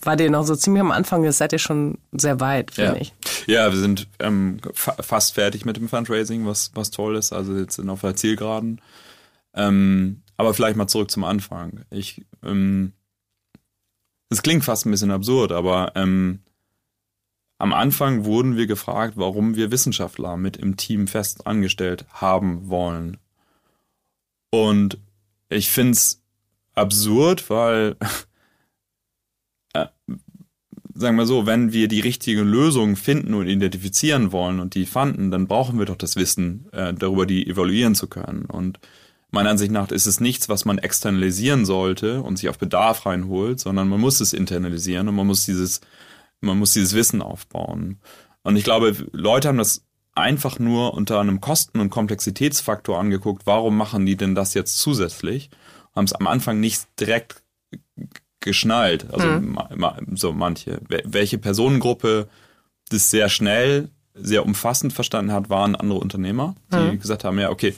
war ihr noch so ziemlich am Anfang, jetzt seid ihr schon sehr weit, finde ja. ich. Ja, wir sind ähm, fa fast fertig mit dem Fundraising, was, was toll ist. Also jetzt sind auf der Zielgeraden. Ähm, aber vielleicht mal zurück zum Anfang. Ich, ähm, das klingt fast ein bisschen absurd, aber ähm, am Anfang wurden wir gefragt, warum wir Wissenschaftler mit im Team fest angestellt haben wollen. Und ich finde es absurd, weil, [laughs] äh, sagen wir so, wenn wir die richtige Lösung finden und identifizieren wollen und die fanden, dann brauchen wir doch das Wissen, äh, darüber die evaluieren zu können. Und meiner Ansicht nach ist es nichts, was man externalisieren sollte und sich auf Bedarf reinholt, sondern man muss es internalisieren und man muss dieses, man muss dieses Wissen aufbauen. Und ich glaube, Leute haben das einfach nur unter einem Kosten- und Komplexitätsfaktor angeguckt, warum machen die denn das jetzt zusätzlich? Haben es am Anfang nicht direkt geschnallt, also hm. so manche. Welche Personengruppe das sehr schnell, sehr umfassend verstanden hat, waren andere Unternehmer, die hm. gesagt haben, ja, okay,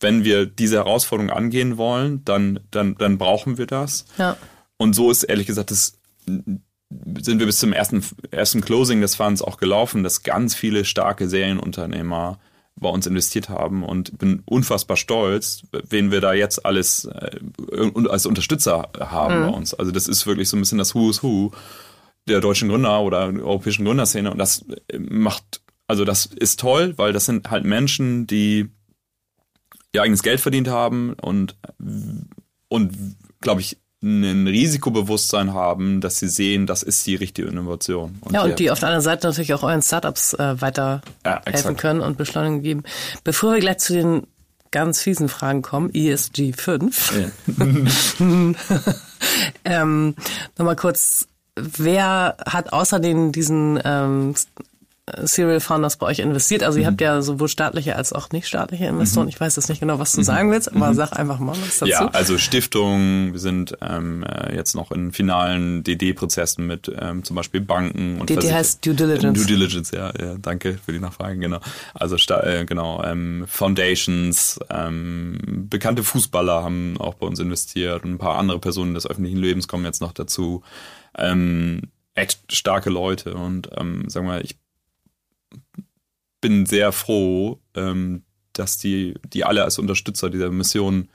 wenn wir diese Herausforderung angehen wollen, dann, dann, dann brauchen wir das. Ja. Und so ist ehrlich gesagt, das sind wir bis zum ersten, ersten Closing des Funds auch gelaufen, dass ganz viele starke Serienunternehmer bei uns investiert haben und bin unfassbar stolz, wen wir da jetzt alles äh, als Unterstützer haben mhm. bei uns. Also das ist wirklich so ein bisschen das Who's Who der deutschen Gründer oder europäischen Gründerszene und das macht, also das ist toll, weil das sind halt Menschen, die ihr eigenes Geld verdient haben und, und glaube ich, ein Risikobewusstsein haben, dass sie sehen, das ist die richtige Innovation. Und ja, und die auf der anderen Seite natürlich auch euren Startups äh, weiter ja, helfen können und Beschleunigung geben. Bevor wir gleich zu den ganz fiesen Fragen kommen, ESG 5, ja. [laughs] ähm, nochmal kurz, wer hat außer den, diesen ähm, Serial Founders bei euch investiert? Also ihr mhm. habt ja sowohl staatliche als auch nicht staatliche Investoren. Mhm. Ich weiß jetzt nicht genau, was du mhm. sagen willst, aber mhm. sag einfach mal was dazu. Ja, also Stiftungen, wir sind ähm, äh, jetzt noch in finalen DD-Prozessen mit ähm, zum Beispiel Banken und DD heißt Due Diligence. Due Diligence, ja, ja danke für die Nachfrage, genau. Also äh, genau, ähm, Foundations, ähm, bekannte Fußballer haben auch bei uns investiert und ein paar andere Personen des öffentlichen Lebens kommen jetzt noch dazu. Ähm, echt starke Leute und ähm, sagen wir, ich bin sehr froh, ähm, dass die, die alle als Unterstützer dieser Mission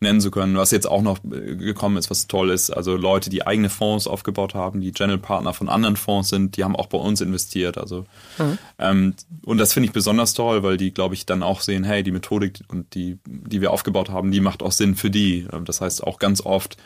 nennen zu können. Was jetzt auch noch äh, gekommen ist, was toll ist, also Leute, die eigene Fonds aufgebaut haben, die General Partner von anderen Fonds sind, die haben auch bei uns investiert. Also mhm. ähm, und das finde ich besonders toll, weil die, glaube ich, dann auch sehen, hey, die Methodik und die, die wir aufgebaut haben, die macht auch Sinn für die. Das heißt auch ganz oft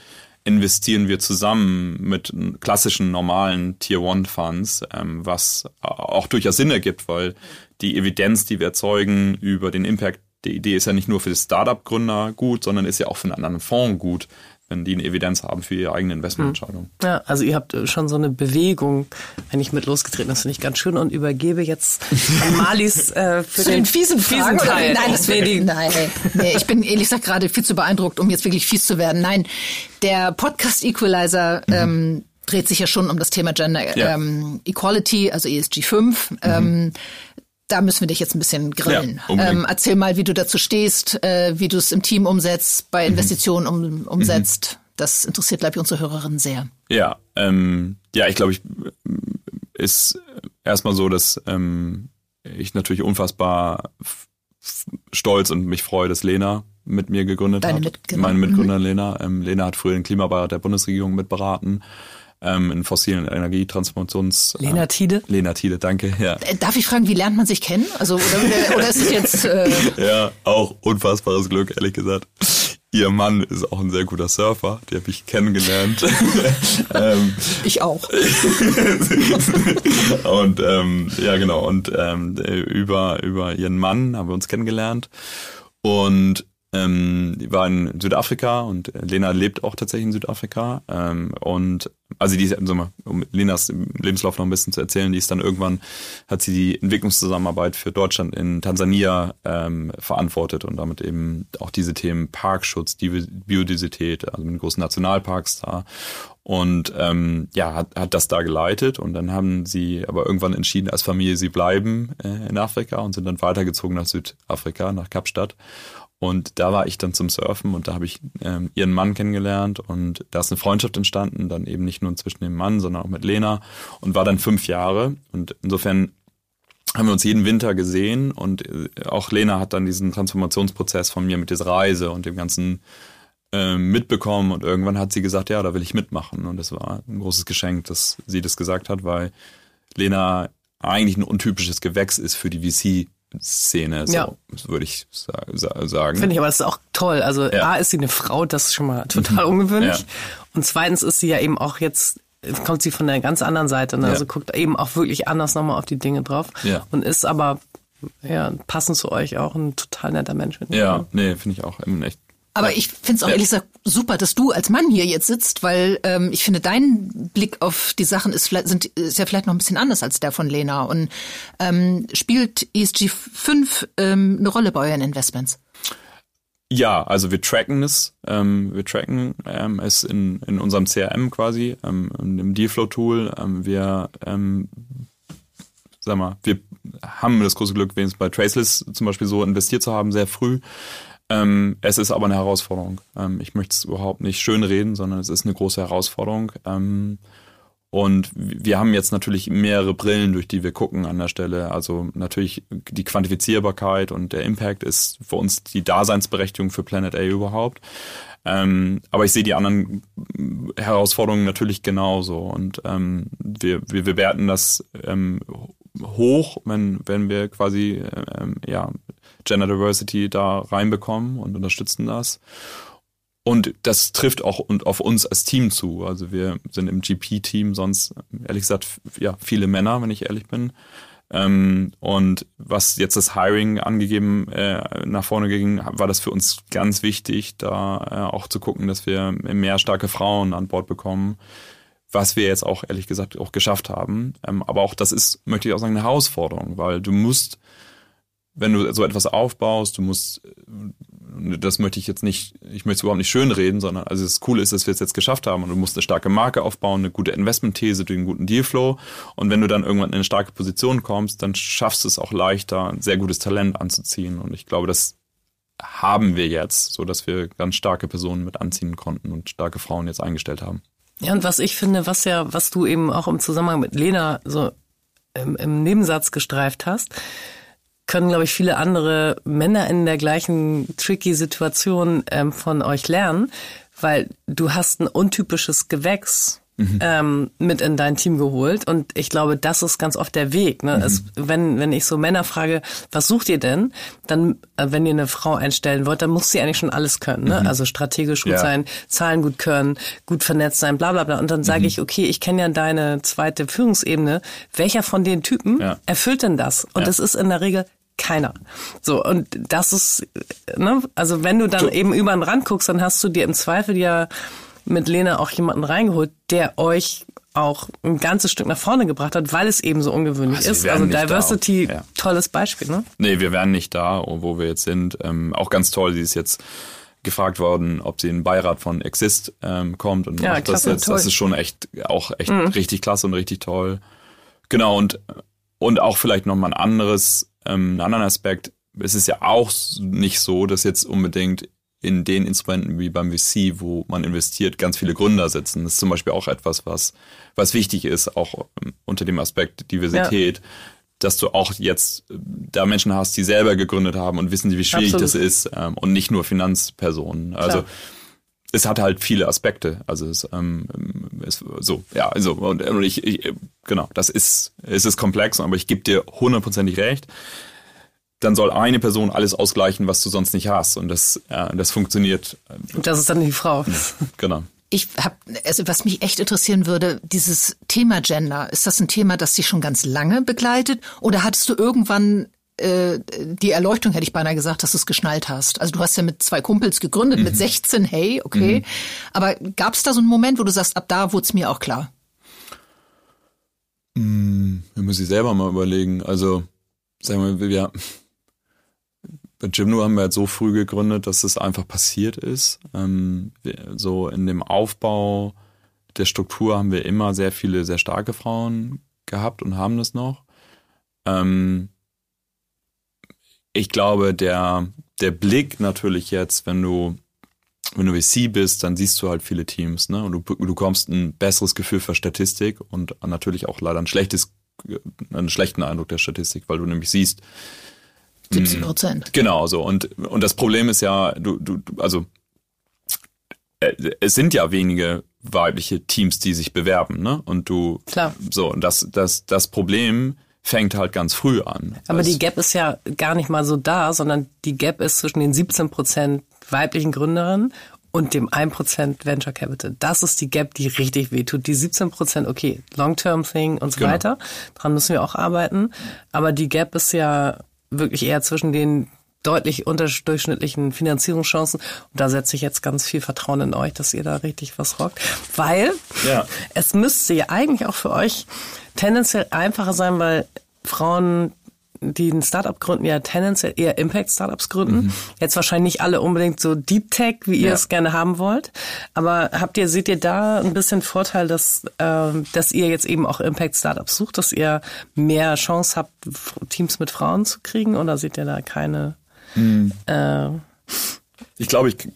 investieren wir zusammen mit klassischen normalen Tier One Funds, ähm, was auch durchaus Sinn ergibt, weil die Evidenz, die wir erzeugen über den Impact der Idee ist ja nicht nur für die Startup-Gründer gut, sondern ist ja auch für einen anderen Fonds gut, wenn die eine Evidenz haben für ihre eigene Investmententscheidung. Ja, also ihr habt schon so eine Bewegung eigentlich mit losgetreten. Das finde ich ganz schön und übergebe jetzt an [laughs] Malis äh, für den, den, fiesen, fiesen Teil. Nein, das will nein, nee, ich bin ehrlich gesagt gerade viel zu beeindruckt, um jetzt wirklich fies zu werden. Nein, der Podcast Equalizer mhm. ähm, dreht sich ja schon um das Thema Gender ja. ähm, Equality, also ESG 5. Mhm. Ähm, da müssen wir dich jetzt ein bisschen grillen. Ja, ähm, erzähl mal, wie du dazu stehst, äh, wie du es im Team umsetzt, bei mhm. Investitionen um, umsetzt. Mhm. Das interessiert, glaube ich, unsere Hörerinnen sehr. Ja, ähm, ja, ich glaube, ich ist erstmal so, dass ähm, ich natürlich unfassbar stolz und mich freue, dass Lena mit mir gegründet Deine hat. Mitgründer. Meine Mitgründerin mhm. Lena. Ähm, Lena hat früher den Klimabeirat der Bundesregierung mitberaten ähm, in fossilen Energietransformations. Äh, Lena Tiede. Lena Tiede, danke. Ja. Äh, darf ich fragen, wie lernt man sich kennen? Also oder, oder ist es jetzt? Äh [laughs] ja, auch unfassbares Glück, ehrlich gesagt. Ihr Mann ist auch ein sehr guter Surfer, den habe ich kennengelernt. [laughs] ähm, ich auch. [laughs] und ähm, ja, genau. Und ähm, über über ihren Mann haben wir uns kennengelernt. Und ähm, die war in Südafrika und Lena lebt auch tatsächlich in Südafrika. Ähm, und also die, also mal, um Lenas Lebenslauf noch ein bisschen zu erzählen, die ist dann irgendwann, hat sie die Entwicklungszusammenarbeit für Deutschland in Tansania ähm, verantwortet und damit eben auch diese Themen Parkschutz, die Biodiversität, also mit großen Nationalparks da. Und ähm, ja, hat, hat das da geleitet und dann haben sie aber irgendwann entschieden, als Familie sie bleiben äh, in Afrika und sind dann weitergezogen nach Südafrika, nach Kapstadt und da war ich dann zum Surfen und da habe ich ähm, ihren Mann kennengelernt und da ist eine Freundschaft entstanden, dann eben nicht nur zwischen dem Mann, sondern auch mit Lena und war dann fünf Jahre. Und insofern haben wir uns jeden Winter gesehen und äh, auch Lena hat dann diesen Transformationsprozess von mir mit dieser Reise und dem ganzen äh, mitbekommen und irgendwann hat sie gesagt, ja, da will ich mitmachen und das war ein großes Geschenk, dass sie das gesagt hat, weil Lena eigentlich ein untypisches Gewächs ist für die VC Szene, so ja. würde ich sagen. Finde ich, aber das ist auch toll. Also ja. A ist sie eine Frau, das ist schon mal total mhm. ungewöhnlich. Ja. Und zweitens ist sie ja eben auch jetzt, kommt sie von der ganz anderen Seite, ne? also guckt eben auch wirklich anders nochmal auf die Dinge drauf ja. und ist aber ja, passend zu euch auch ein total netter Mensch. Ja, nee, finde ich auch echt aber ich finde es auch ehrlich gesagt super, dass du als Mann hier jetzt sitzt, weil ähm, ich finde, dein Blick auf die Sachen ist, sind, ist ja vielleicht noch ein bisschen anders als der von Lena. Und ähm, spielt ESG 5 ähm, eine Rolle bei euren Investments? Ja, also wir tracken es. Ähm, wir tracken ähm, es in, in unserem CRM quasi, ähm, im Dealflow-Tool. Ähm, wir, ähm, sag mal, wir haben das große Glück, wenigstens bei Traceless zum Beispiel so investiert zu haben, sehr früh. Ähm, es ist aber eine Herausforderung. Ähm, ich möchte es überhaupt nicht schön reden, sondern es ist eine große Herausforderung. Ähm, Und wir haben jetzt natürlich mehrere Brillen, durch die wir gucken an der Stelle. Also natürlich die Quantifizierbarkeit und der Impact ist für uns die Daseinsberechtigung für Planet A überhaupt. Ähm, aber ich sehe die anderen Herausforderungen natürlich genauso. Und ähm, wir, wir bewerten das ähm, hoch, wenn, wenn wir quasi ähm, ja, Gender Diversity da reinbekommen und unterstützen das. Und das trifft auch und auf uns als Team zu. Also wir sind im GP-Team sonst, ehrlich gesagt, ja, viele Männer, wenn ich ehrlich bin. Ähm, und was jetzt das Hiring angegeben äh, nach vorne ging, war das für uns ganz wichtig, da äh, auch zu gucken, dass wir mehr starke Frauen an Bord bekommen, was wir jetzt auch ehrlich gesagt auch geschafft haben. Ähm, aber auch das ist, möchte ich auch sagen, eine Herausforderung, weil du musst wenn du so etwas aufbaust, du musst, das möchte ich jetzt nicht, ich möchte es überhaupt nicht schönreden, sondern also das Coole ist, dass wir es jetzt geschafft haben und du musst eine starke Marke aufbauen, eine gute Investmentthese, durch einen guten Dealflow und wenn du dann irgendwann in eine starke Position kommst, dann schaffst du es auch leichter, ein sehr gutes Talent anzuziehen und ich glaube, das haben wir jetzt, so dass wir ganz starke Personen mit anziehen konnten und starke Frauen jetzt eingestellt haben. Ja, und was ich finde, was ja, was du eben auch im Zusammenhang mit Lena so im, im Nebensatz gestreift hast, können, glaube ich, viele andere Männer in der gleichen tricky Situation ähm, von euch lernen, weil du hast ein untypisches Gewächs mhm. ähm, mit in dein Team geholt und ich glaube, das ist ganz oft der Weg. Ne? Mhm. Es, wenn, wenn ich so Männer frage, was sucht ihr denn, dann, äh, wenn ihr eine Frau einstellen wollt, dann muss sie eigentlich schon alles können. Ne? Mhm. Also strategisch gut ja. sein, Zahlen gut können, gut vernetzt sein, bla bla bla. Und dann sage mhm. ich, okay, ich kenne ja deine zweite Führungsebene. Welcher von den Typen ja. erfüllt denn das? Und ja. das ist in der Regel keiner. So, und das ist, ne, also wenn du dann eben über den Rand guckst, dann hast du dir im Zweifel ja mit Lena auch jemanden reingeholt, der euch auch ein ganzes Stück nach vorne gebracht hat, weil es eben so ungewöhnlich also ist. Also Diversity, ja. tolles Beispiel, ne? Nee, wir wären nicht da, wo wir jetzt sind. Ähm, auch ganz toll, sie ist jetzt gefragt worden, ob sie in den Beirat von Exist ähm, kommt und ja, klasse, das jetzt. Das ist schon echt auch echt mhm. richtig klasse und richtig toll. Genau, und, und auch vielleicht nochmal ein anderes ähm, einen anderen Aspekt, es ist ja auch nicht so, dass jetzt unbedingt in den Instrumenten wie beim VC, wo man investiert, ganz viele Gründer sitzen. Das ist zum Beispiel auch etwas, was, was wichtig ist, auch ähm, unter dem Aspekt Diversität, ja. dass du auch jetzt äh, da Menschen hast, die selber gegründet haben und wissen, wie schwierig Absolut. das ist ähm, und nicht nur Finanzpersonen. Also Klar es hat halt viele Aspekte. Also es ähm, ist so, ja, also und, und ich, ich, genau, das ist, es ist komplex, aber ich gebe dir hundertprozentig recht. Dann soll eine Person alles ausgleichen, was du sonst nicht hast. Und das, äh, das funktioniert. Und das ist dann die Frau. Genau. Ich habe, also was mich echt interessieren würde, dieses Thema Gender, ist das ein Thema, das dich schon ganz lange begleitet? Oder hattest du irgendwann äh, die Erleuchtung, hätte ich beinahe gesagt, dass du es geschnallt hast. Also du hast ja mit zwei Kumpels gegründet, mhm. mit 16, hey, okay. Mhm. Aber gab es da so einen Moment, wo du sagst, ab da wurde es mir auch klar? Hm, wir müssen selber mal überlegen. Also, sagen wir, wir bei Gymno haben wir halt so früh gegründet, dass es einfach passiert ist. Ähm, so in dem Aufbau der Struktur haben wir immer sehr viele sehr starke Frauen gehabt und haben das noch. Ähm, ich glaube, der, der Blick natürlich jetzt, wenn du, wenn du VC bist, dann siehst du halt viele Teams, ne? Und du, du bekommst ein besseres Gefühl für Statistik und natürlich auch leider ein schlechtes, einen schlechten Eindruck der Statistik, weil du nämlich siehst, 70 hm, Prozent. Genau, so. Und, und das Problem ist ja, du, du, also, äh, es sind ja wenige weibliche Teams, die sich bewerben, ne? Und du, Klar. so, und das, das, das Problem fängt halt ganz früh an. Aber die Gap ist ja gar nicht mal so da, sondern die Gap ist zwischen den 17 Prozent weiblichen Gründerinnen und dem 1% Venture Capital. Das ist die Gap, die richtig wehtut. Die 17 Prozent, okay, Long-Term-Thing und so genau. weiter. Daran müssen wir auch arbeiten. Aber die Gap ist ja wirklich eher zwischen den deutlich unterdurchschnittlichen Finanzierungschancen. Und da setze ich jetzt ganz viel Vertrauen in euch, dass ihr da richtig was rockt. Weil ja. es müsste ja eigentlich auch für euch tendenziell einfacher sein, weil Frauen die ein Startup gründen, ja tendenziell eher Impact-Startups gründen. Mhm. Jetzt wahrscheinlich nicht alle unbedingt so Deep Tech, wie ihr ja. es gerne haben wollt. Aber habt ihr, seht ihr da ein bisschen Vorteil, dass, äh, dass ihr jetzt eben auch Impact-Startups sucht, dass ihr mehr Chance habt, Teams mit Frauen zu kriegen? Oder seht ihr da keine? Mhm. Äh, ich glaube, ich,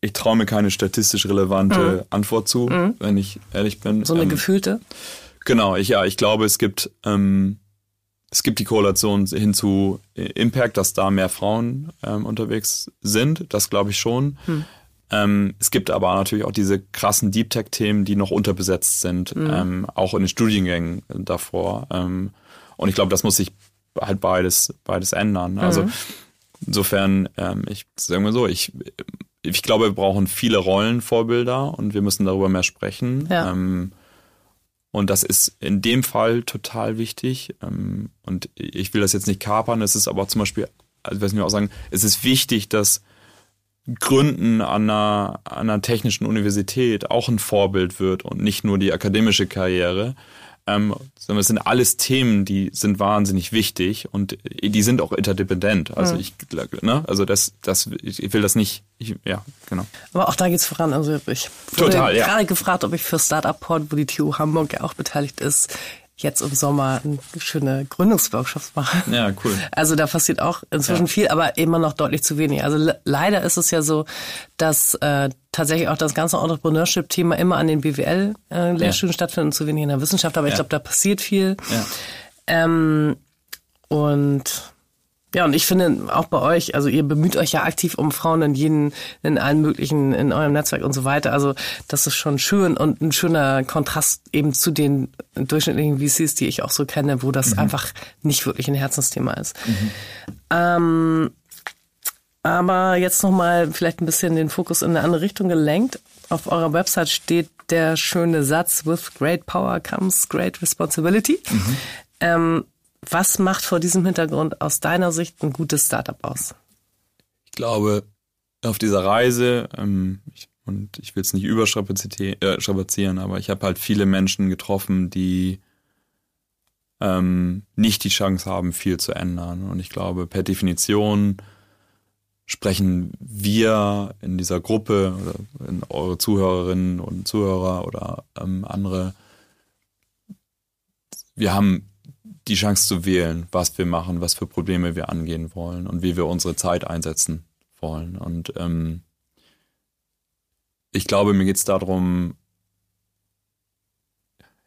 ich traue mir keine statistisch relevante mhm. Antwort zu, mhm. wenn ich ehrlich bin. So eine ähm, gefühlte? Genau, ich, ja, ich glaube, es gibt, ähm, es gibt die Korrelation hin zu Impact, dass da mehr Frauen ähm, unterwegs sind. Das glaube ich schon. Hm. Ähm, es gibt aber natürlich auch diese krassen Deep Tech-Themen, die noch unterbesetzt sind, hm. ähm, auch in den Studiengängen davor. Ähm, und ich glaube, das muss sich halt beides, beides ändern. Also mhm. insofern, ähm, ich sage mal so, ich, ich glaube, wir brauchen viele Rollenvorbilder und wir müssen darüber mehr sprechen. Ja. Und das ist in dem Fall total wichtig. Ähm, und ich will das jetzt nicht kapern, es ist aber zum Beispiel, also was ich auch sagen, es ist wichtig, dass Gründen an einer, an einer technischen Universität auch ein Vorbild wird und nicht nur die akademische Karriere. Ähm, sondern es sind alles Themen, die sind wahnsinnig wichtig und die sind auch interdependent. Also mhm. ich, ne, also das, das, ich will das nicht, ich, ja, genau. Aber auch da geht's voran. Also ich wurde Total, ja. gerade gefragt, ob ich für Startup Port, wo die TU Hamburg ja auch beteiligt ist, jetzt im Sommer schöne Gründungsworkshops machen. Ja, cool. Also da passiert auch inzwischen ja. viel, aber immer noch deutlich zu wenig. Also leider ist es ja so, dass äh, tatsächlich auch das ganze Entrepreneurship-Thema immer an den BWL-Lehrstühlen äh, ja. stattfindet und zu wenig in der Wissenschaft. Aber ja. ich glaube, da passiert viel. Ja. Ähm, und ja, und ich finde auch bei euch, also ihr bemüht euch ja aktiv um Frauen in jeden, in allen möglichen, in eurem Netzwerk und so weiter. Also das ist schon schön und ein schöner Kontrast eben zu den durchschnittlichen VCs, die ich auch so kenne, wo das mhm. einfach nicht wirklich ein Herzensthema ist. Mhm. Ähm, aber jetzt nochmal vielleicht ein bisschen den Fokus in eine andere Richtung gelenkt. Auf eurer Website steht der schöne Satz, with great power comes great responsibility. Mhm. Ähm, was macht vor diesem Hintergrund aus deiner Sicht ein gutes Startup aus? Ich glaube, auf dieser Reise, ähm, ich, und ich will es nicht überstrapazieren, äh, aber ich habe halt viele Menschen getroffen, die ähm, nicht die Chance haben, viel zu ändern. Und ich glaube, per Definition sprechen wir in dieser Gruppe oder in eure Zuhörerinnen und Zuhörer oder ähm, andere, wir haben die Chance zu wählen, was wir machen, was für Probleme wir angehen wollen und wie wir unsere Zeit einsetzen wollen. Und ähm, ich glaube, mir geht es darum,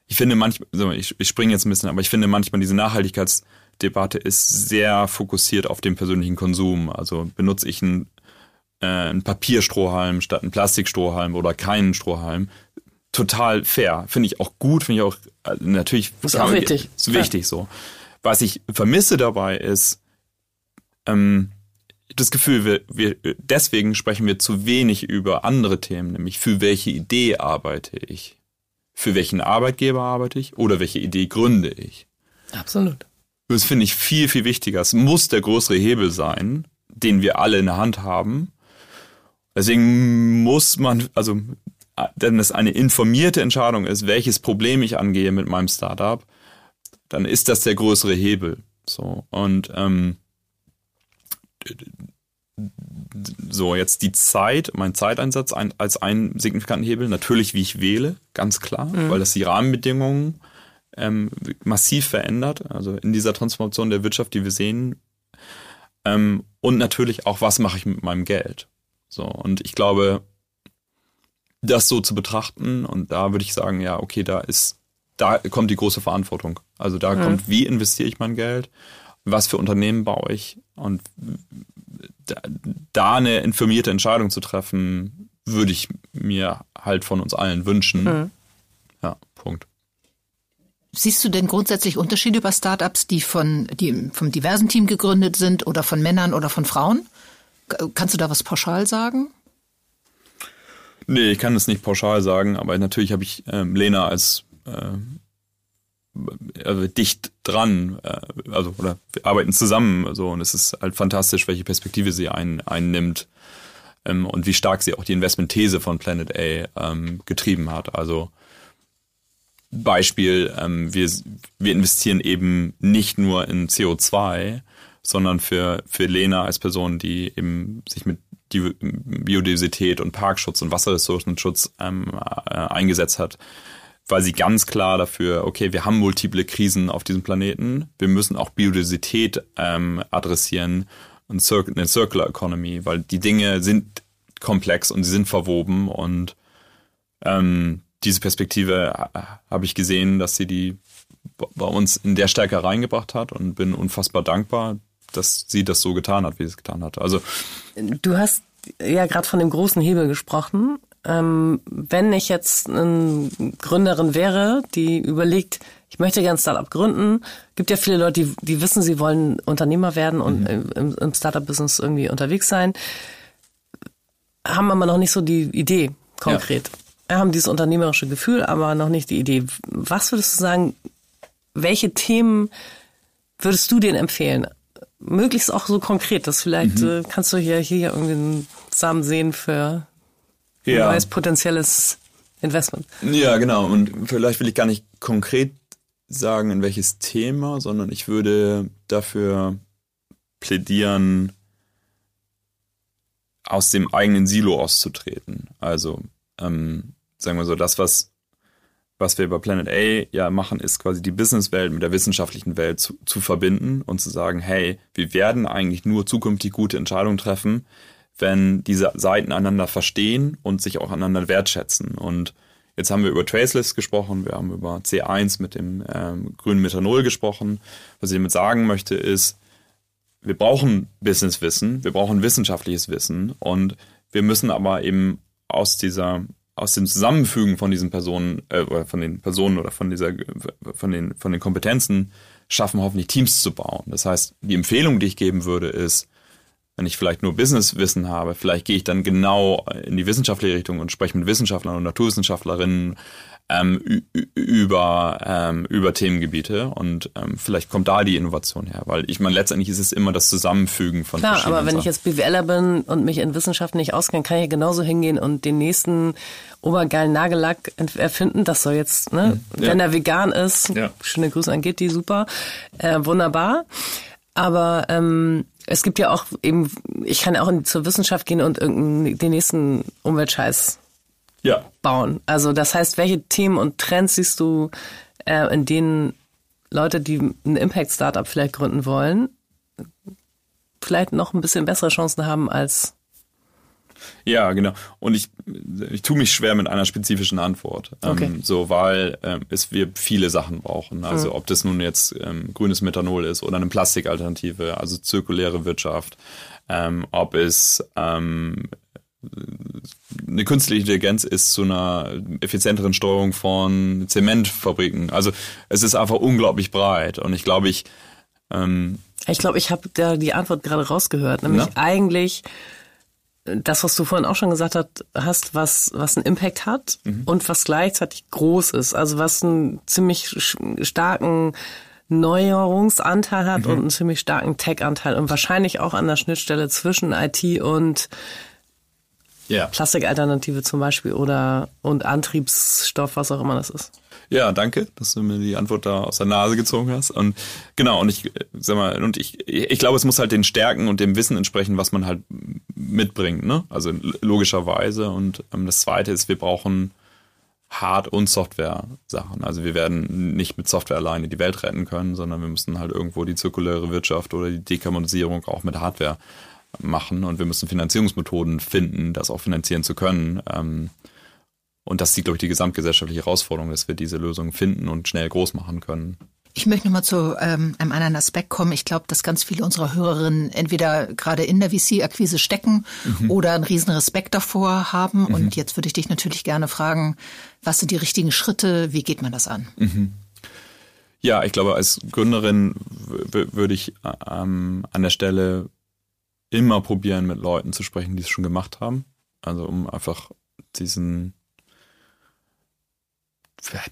ich finde manchmal, ich, ich springe jetzt ein bisschen, aber ich finde manchmal diese Nachhaltigkeitsdebatte ist sehr fokussiert auf den persönlichen Konsum. Also benutze ich einen, äh, einen Papierstrohhalm statt einen Plastikstrohhalm oder keinen Strohhalm, total fair. Finde ich auch gut, finde ich auch, also natürlich. Ist auch wichtig. Ist wichtig ja. so. Was ich vermisse dabei ist, ähm, das Gefühl, wir, wir, deswegen sprechen wir zu wenig über andere Themen, nämlich für welche Idee arbeite ich? Für welchen Arbeitgeber arbeite ich? Oder welche Idee gründe ich? Absolut. Das finde ich viel, viel wichtiger. Es muss der größere Hebel sein, den wir alle in der Hand haben. Deswegen muss man, also denn es eine informierte Entscheidung ist, welches Problem ich angehe mit meinem Startup, dann ist das der größere Hebel. So und ähm, so jetzt die Zeit, mein Zeiteinsatz ein, als einen signifikanten Hebel, natürlich wie ich wähle, ganz klar, mhm. weil das die Rahmenbedingungen ähm, massiv verändert, also in dieser Transformation der Wirtschaft, die wir sehen. Ähm, und natürlich auch, was mache ich mit meinem Geld? So, und ich glaube, das so zu betrachten. Und da würde ich sagen, ja, okay, da ist, da kommt die große Verantwortung. Also da mhm. kommt, wie investiere ich mein Geld? Was für Unternehmen baue ich? Und da, da eine informierte Entscheidung zu treffen, würde ich mir halt von uns allen wünschen. Mhm. Ja, Punkt. Siehst du denn grundsätzlich Unterschiede bei Startups, die von die vom diversen Team gegründet sind oder von Männern oder von Frauen? Kannst du da was pauschal sagen? Nee, ich kann es nicht pauschal sagen, aber natürlich habe ich ähm, Lena als äh, also dicht dran, äh, also oder wir arbeiten zusammen so und es ist halt fantastisch, welche Perspektive sie ein, einnimmt ähm, und wie stark sie auch die Investmentthese von Planet A ähm, getrieben hat. Also Beispiel, ähm, wir, wir investieren eben nicht nur in CO2, sondern für, für Lena als Person, die eben sich mit die Biodiversität und Parkschutz und Wasserressourcenschutz ähm, äh, eingesetzt hat, weil sie ganz klar dafür, okay, wir haben multiple Krisen auf diesem Planeten, wir müssen auch Biodiversität ähm, adressieren und Cir eine Circular Economy, weil die Dinge sind komplex und sie sind verwoben und ähm, diese Perspektive habe ich gesehen, dass sie die bei uns in der Stärke reingebracht hat und bin unfassbar dankbar, dass sie das so getan hat, wie sie es getan hat. Also du hast ja gerade von dem großen Hebel gesprochen. Ähm, wenn ich jetzt eine Gründerin wäre, die überlegt, ich möchte gerne ein Startup gründen, gibt ja viele Leute, die, die wissen, sie wollen Unternehmer werden und mhm. im, im Startup-Business irgendwie unterwegs sein, haben aber noch nicht so die Idee konkret. Ja. Haben dieses unternehmerische Gefühl, aber noch nicht die Idee. Was würdest du sagen, welche Themen würdest du denen empfehlen? Möglichst auch so konkret, dass vielleicht mhm. äh, kannst du hier, hier irgendwie einen Samen sehen für ein ja. neues potenzielles Investment. Ja, genau. Und vielleicht will ich gar nicht konkret sagen, in welches Thema, sondern ich würde dafür plädieren, aus dem eigenen Silo auszutreten. Also, ähm, sagen wir so, das, was was wir bei Planet A ja machen, ist quasi die Businesswelt mit der wissenschaftlichen Welt zu, zu verbinden und zu sagen, hey, wir werden eigentlich nur zukünftig gute Entscheidungen treffen, wenn diese Seiten einander verstehen und sich auch einander wertschätzen. Und jetzt haben wir über Traceless gesprochen, wir haben über C1 mit dem ähm, grünen Methanol gesprochen. Was ich damit sagen möchte, ist, wir brauchen Businesswissen, wir brauchen wissenschaftliches Wissen und wir müssen aber eben aus dieser aus dem Zusammenfügen von diesen Personen, äh, oder von den Personen oder von dieser, von den, von den Kompetenzen schaffen, hoffentlich Teams zu bauen. Das heißt, die Empfehlung, die ich geben würde, ist, wenn ich vielleicht nur Businesswissen habe, vielleicht gehe ich dann genau in die wissenschaftliche Richtung und spreche mit Wissenschaftlern und Naturwissenschaftlerinnen ähm, über, ähm, über Themengebiete und ähm, vielleicht kommt da die Innovation her, weil ich meine, letztendlich ist es immer das Zusammenfügen von Klar, aber wenn Sachen. ich jetzt BWLer bin und mich in Wissenschaft nicht auskenne, kann ich ja genauso hingehen und den nächsten obergeilen Nagellack erfinden. Das soll jetzt, ne, hm, ja. wenn er vegan ist, ja. schöne Grüße an Gitti, super, äh, wunderbar. Aber ähm, es gibt ja auch eben, ich kann auch in, zur Wissenschaft gehen und irgendeinen, den nächsten Umweltscheiß ja. bauen. Also das heißt, welche Themen und Trends siehst du, äh, in denen Leute, die ein Impact-Startup vielleicht gründen wollen, vielleicht noch ein bisschen bessere Chancen haben als ja, genau. Und ich, ich tue mich schwer mit einer spezifischen Antwort. Ähm, okay. Ähm, so, weil ähm, es wir viele Sachen brauchen. Also mhm. ob das nun jetzt ähm, grünes Methanol ist oder eine Plastikalternative, also zirkuläre Wirtschaft, ähm, ob es ähm, eine künstliche Intelligenz ist zu einer effizienteren Steuerung von Zementfabriken. Also es ist einfach unglaublich breit und ich glaube, ich ähm, ich glaube, ich habe da die Antwort gerade rausgehört, nämlich na? eigentlich das, was du vorhin auch schon gesagt hast, was, was einen Impact hat mhm. und was gleichzeitig groß ist. Also was einen ziemlich starken Neuerungsanteil hat mhm. und einen ziemlich starken Tech-Anteil und wahrscheinlich auch an der Schnittstelle zwischen IT und ja. Plastikalternative zum Beispiel oder und Antriebsstoff, was auch immer das ist. Ja, danke, dass du mir die Antwort da aus der Nase gezogen hast. Und genau, und ich sag mal, und ich, ich glaube, es muss halt den Stärken und dem Wissen entsprechen, was man halt mitbringt, ne? Also logischerweise. Und ähm, das zweite ist, wir brauchen Hard- und Software-Sachen. Also wir werden nicht mit Software alleine die Welt retten können, sondern wir müssen halt irgendwo die zirkuläre Wirtschaft oder die Dekarbonisierung auch mit Hardware machen und wir müssen Finanzierungsmethoden finden, das auch finanzieren zu können. Ähm, und das ist, glaube ich, die gesamtgesellschaftliche Herausforderung, dass wir diese Lösungen finden und schnell groß machen können. Ich möchte nochmal zu ähm, einem anderen Aspekt kommen. Ich glaube, dass ganz viele unserer Hörerinnen entweder gerade in der VC-Akquise stecken mhm. oder einen riesen Respekt davor haben. Mhm. Und jetzt würde ich dich natürlich gerne fragen, was sind die richtigen Schritte? Wie geht man das an? Mhm. Ja, ich glaube, als Gründerin würde ich ähm, an der Stelle immer probieren, mit Leuten zu sprechen, die es schon gemacht haben. Also um einfach diesen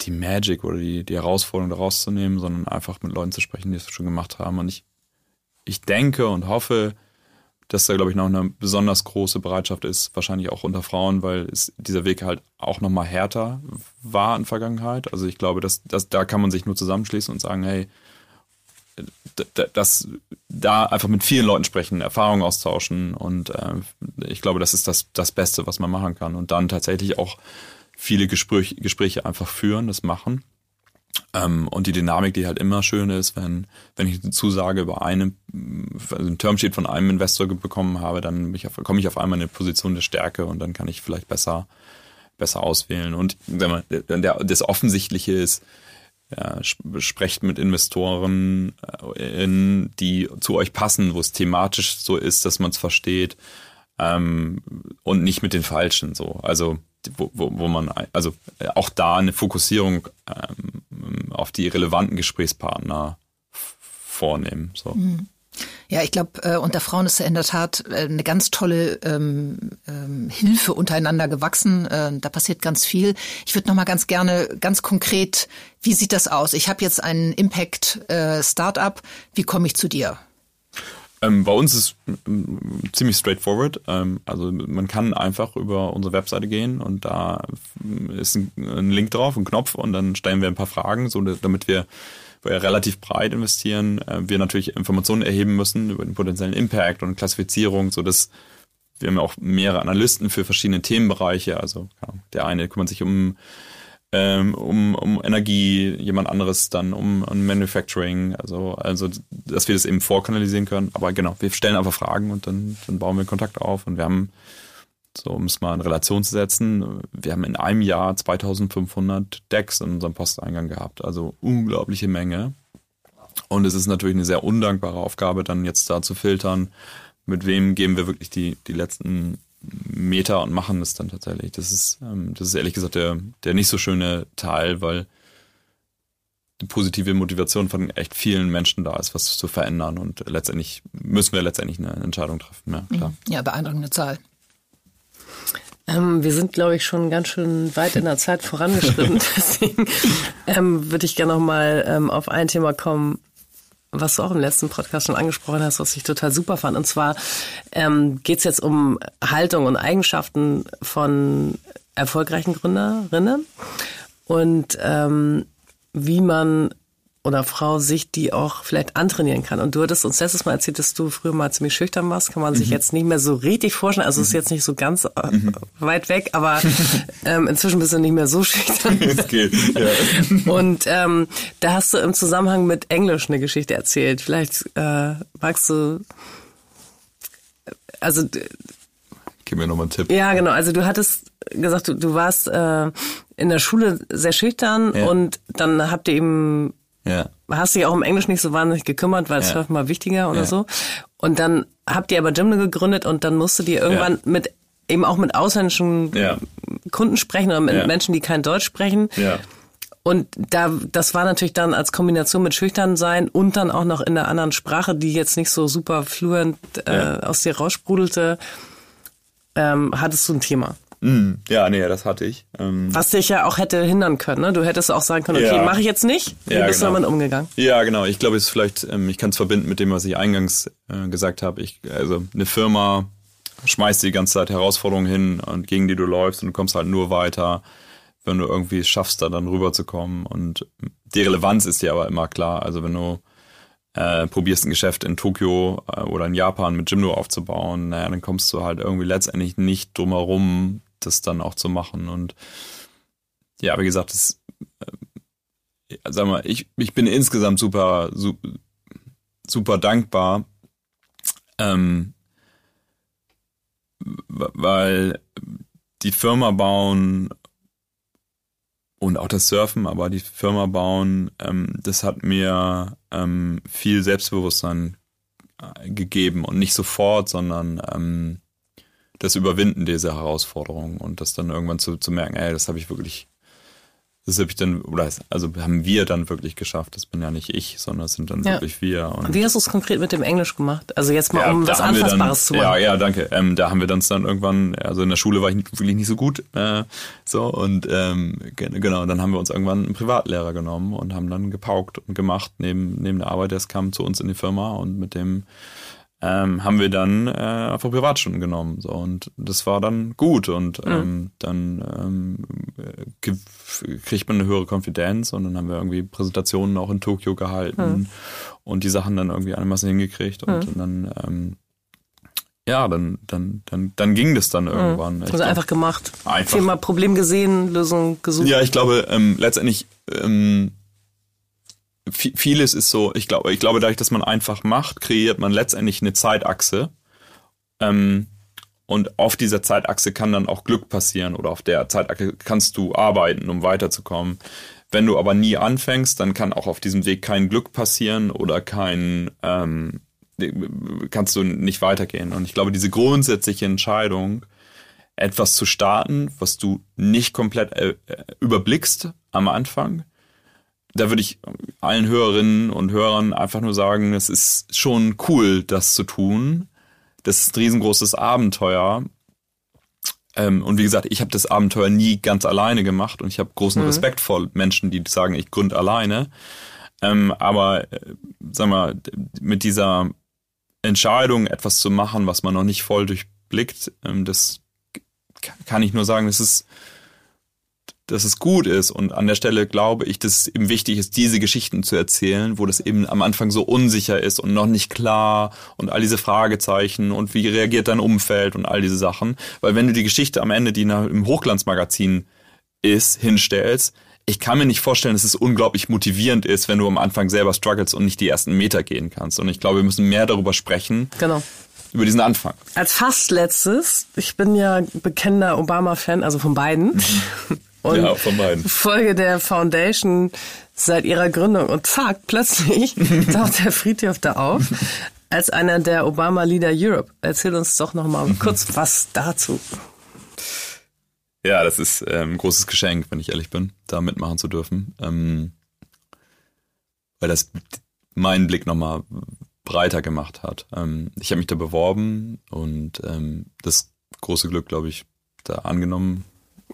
die Magic oder die, die Herausforderung daraus zu nehmen, sondern einfach mit Leuten zu sprechen, die es schon gemacht haben. Und ich, ich denke und hoffe, dass da, glaube ich, noch eine besonders große Bereitschaft ist, wahrscheinlich auch unter Frauen, weil es, dieser Weg halt auch nochmal härter war in Vergangenheit. Also ich glaube, dass, dass da kann man sich nur zusammenschließen und sagen, hey, dass da einfach mit vielen Leuten sprechen, Erfahrungen austauschen und äh, ich glaube, das ist das, das Beste, was man machen kann und dann tatsächlich auch viele Gespräch, Gespräche einfach führen, das machen Ähm, und die Dynamik, die halt immer schön ist, wenn, wenn ich eine Zusage über eine, also ein Termsheet von einem Investor bekommen habe, dann komme ich auf einmal in eine Position der Stärke und dann kann ich vielleicht besser, besser auswählen. Und wenn man, der, das Offensichtliche ist, ja, sprecht mit Investoren, äh, in, die zu euch passen, wo es thematisch so ist, dass man es versteht ähm, und nicht mit den Falschen so. Also wo, wo, wo man also äh, auch da eine Fokussierung ähm, auf die relevanten Gesprächspartner vornehmen. So. Mhm. Ja, ich glaube, äh, unter Frauen ist in der Tat äh, eine ganz tolle ähm, ähm, Hilfe untereinander gewachsen. Äh, da passiert ganz viel. Ich würde noch mal ganz gerne, ganz konkret, wie sieht das aus? Ich habe jetzt einen Impact-Startup. Äh, wie komme ich zu dir? Ähm, bei uns ist äh, ziemlich straightforward. Ähm, also man kann einfach über unsere Webseite gehen und da ist ein, ein Link drauf, ein Knopf und dann stellen wir ein paar Fragen, so damit wir wo wir relativ breit investieren, äh, wir natürlich Informationen erheben müssen über den potenziellen Impact und Klassifizierung, so dass wir haben ja auch mehrere Analysten für verschiedene Themenbereiche. Also der eine kümmert sich um ähm, um, um Energie, jemand anderes dann um, um Manufacturing, also, also dass wir das eben vorkanalisieren können. Aber genau, wir stellen einfach Fragen und dann, dann bauen wir Kontakt auf und wir haben so, um es mal in Relation zu setzen, wir haben in einem Jahr 2500 Decks in unserem Posteingang gehabt, also unglaubliche Menge. Und es ist natürlich eine sehr undankbare Aufgabe, dann jetzt da zu filtern, mit wem geben wir wirklich die, die letzten Meter und machen das dann tatsächlich. Das ist, ähm, das ist ehrlich gesagt der, der nicht so schöne Teil, weil die positive Motivation von echt vielen Menschen da ist, was zu verändern. Und letztendlich müssen wir letztendlich eine Entscheidung treffen. Ja, klar. Ja, beeindruckende Zahl. Ähm, wir sind, glaube ich, schon ganz schön weit in der Zeit vorangeschritten. [laughs] Deswegen ähm, würde ich gerne noch mal ähm, auf ein Thema kommen, was du auch im letzten Podcast schon angesprochen hast, was ich total super fand. Und zwar ähm, geht es jetzt um Haltung und Eigenschaften von erfolgreichen Gründerinnen und ähm, wie man oder Frau sich die auch vielleicht antrainieren kann. Und du hattest uns letztes Mal erzählt, dass du früher mal ziemlich schüchtern warst. Kann man sich mhm. jetzt nicht mehr so richtig vorstellen. Also mhm. ist jetzt nicht so ganz äh, mhm. weit weg, aber [laughs] ähm, inzwischen bist du nicht mehr so schüchtern. [laughs] Es geht, ja. Und ähm, da hast du im Zusammenhang mit Englisch eine Geschichte erzählt. Vielleicht äh, magst du also Gib mir nochmal einen Tipp. Ja, genau. Also du hattest gesagt, du, du warst äh, in der Schule sehr schüchtern ja. und dann habt ihr eben ja. Hast dich auch im Englisch nicht so wahnsinnig gekümmert, weil es ja. mal wichtiger oder ja. so. Und dann habt ihr aber Gymne gegründet und dann musst du dir irgendwann ja. mit eben auch mit ausländischen. Kunden sprechen oder mit. Menschen, die kein Deutsch sprechen. Ja. Und da, das war natürlich dann als Kombination mit schüchtern sein und dann auch noch in einer anderen Sprache, die jetzt nicht so super fluent äh, aus dir raussprudelte, ähm, hattest du ein Thema. Mm, ja, nee, das hatte ich. Ähm, Was dich ja auch hätte hindern können, ne? Du hättest auch sagen können, okay, ja. mache ich jetzt nicht. Wie ja, bist genau. du damit umgegangen? Ja, genau. Ich glaube, es ist vielleicht, ähm, ich kann es verbinden mit dem, was ich eingangs äh, gesagt habe. Ich, also eine Firma schmeißt die ganze Zeit Herausforderungen hin und gegen die du läufst und du kommst halt nur weiter, wenn du irgendwie schaffst, da dann rüberzukommen. Und die Relevanz ist dir aber immer klar. Also wenn du äh, probierst ein Geschäft in Tokio äh, oder in Japan mit Jimdo aufzubauen, naja, dann kommst du halt irgendwie letztendlich nicht drumherum, das dann auch zu machen. Und ja, wie gesagt, das, äh, sag mal, ich, ich bin insgesamt super, super, super dankbar, ähm, weil die Firma bauen und auch das Surfen, aber die Firma bauen, ähm, das hat mir ähm, viel Selbstbewusstsein äh, gegeben und nicht sofort, sondern ähm, das Überwinden dieser Herausforderung und das dann irgendwann zu, zu merken, ey, das habe ich wirklich das habe ich dann, oder also haben wir dann wirklich geschafft. Das bin ja nicht ich, sondern es sind dann ja. wirklich wir. Und Wie hast du es konkret mit dem Englisch gemacht? Also jetzt mal, ja, um was Anfassbares dann, zu machen. Ja, ja, danke. Ähm, da haben wir dann dann irgendwann, also in der Schule war ich nicht, wirklich nicht so gut. Äh, so, und ähm, genau, dann haben wir uns irgendwann einen Privatlehrer genommen und haben dann gepaukt und gemacht neben, neben der Arbeit. Der kam zu uns in die Firma und mit dem ähm, haben wir dann äh, einfach Privatstunden genommen. So, und das war dann gut. Und mhm. ähm, dann ähm, kriegt man eine höhere Konfidenz und dann haben wir irgendwie Präsentationen auch in Tokio gehalten mhm. und die Sachen dann irgendwie einigermaßen hingekriegt und, mhm. und dann ähm, ja, dann, dann, dann, dann ging das dann irgendwann. Also einfach gemacht. Einfach. Thema Problem gesehen, Lösung gesucht. Ja, ich glaube, ähm, letztendlich ähm, vieles ist so, ich glaube, ich glaube, dadurch, dass man einfach macht, kreiert man letztendlich eine Zeitachse. Ähm, und auf dieser Zeitachse kann dann auch Glück passieren oder auf der Zeitachse kannst du arbeiten, um weiterzukommen. Wenn du aber nie anfängst, dann kann auch auf diesem Weg kein Glück passieren oder kein, ähm, kannst du nicht weitergehen. Und ich glaube, diese grundsätzliche Entscheidung, etwas zu starten, was du nicht komplett äh, überblickst am Anfang, da würde ich allen Hörerinnen und Hörern einfach nur sagen, es ist schon cool, das zu tun. Das ist ein riesengroßes Abenteuer. Ähm, und wie gesagt, ich habe das Abenteuer nie ganz alleine gemacht und ich habe großen mhm. Respekt vor Menschen, die sagen, ich gründe alleine. Ähm, aber äh, sag mal, mit dieser Entscheidung, etwas zu machen, was man noch nicht voll durchblickt, ähm, das kann ich nur sagen, das ist dass es gut ist. Und an der Stelle glaube ich, dass es eben wichtig ist, diese Geschichten zu erzählen, wo das eben am Anfang so unsicher ist und noch nicht klar und all diese Fragezeichen und wie reagiert dein Umfeld und all diese Sachen. Weil wenn du die Geschichte am Ende, die im Hochglanzmagazin ist, hinstellst, ich kann mir nicht vorstellen, dass es unglaublich motivierend ist, wenn du am Anfang selber struggles und nicht die ersten Meter gehen kannst. Und ich glaube, wir müssen mehr darüber sprechen. Genau über diesen Anfang. Als fast letztes, ich bin ja bekennender Obama-Fan, also von beiden. [laughs] Und ja. Folge der Foundation seit ihrer Gründung. Und zack, plötzlich [laughs] taucht der Friedhof da auf als einer der Obama Leader Europe. Erzähl uns doch noch mal kurz was dazu. Ja, das ist ähm, ein großes Geschenk, wenn ich ehrlich bin, da mitmachen zu dürfen. Ähm, weil das meinen Blick nochmal breiter gemacht hat. Ähm, ich habe mich da beworben und ähm, das große Glück, glaube ich, da angenommen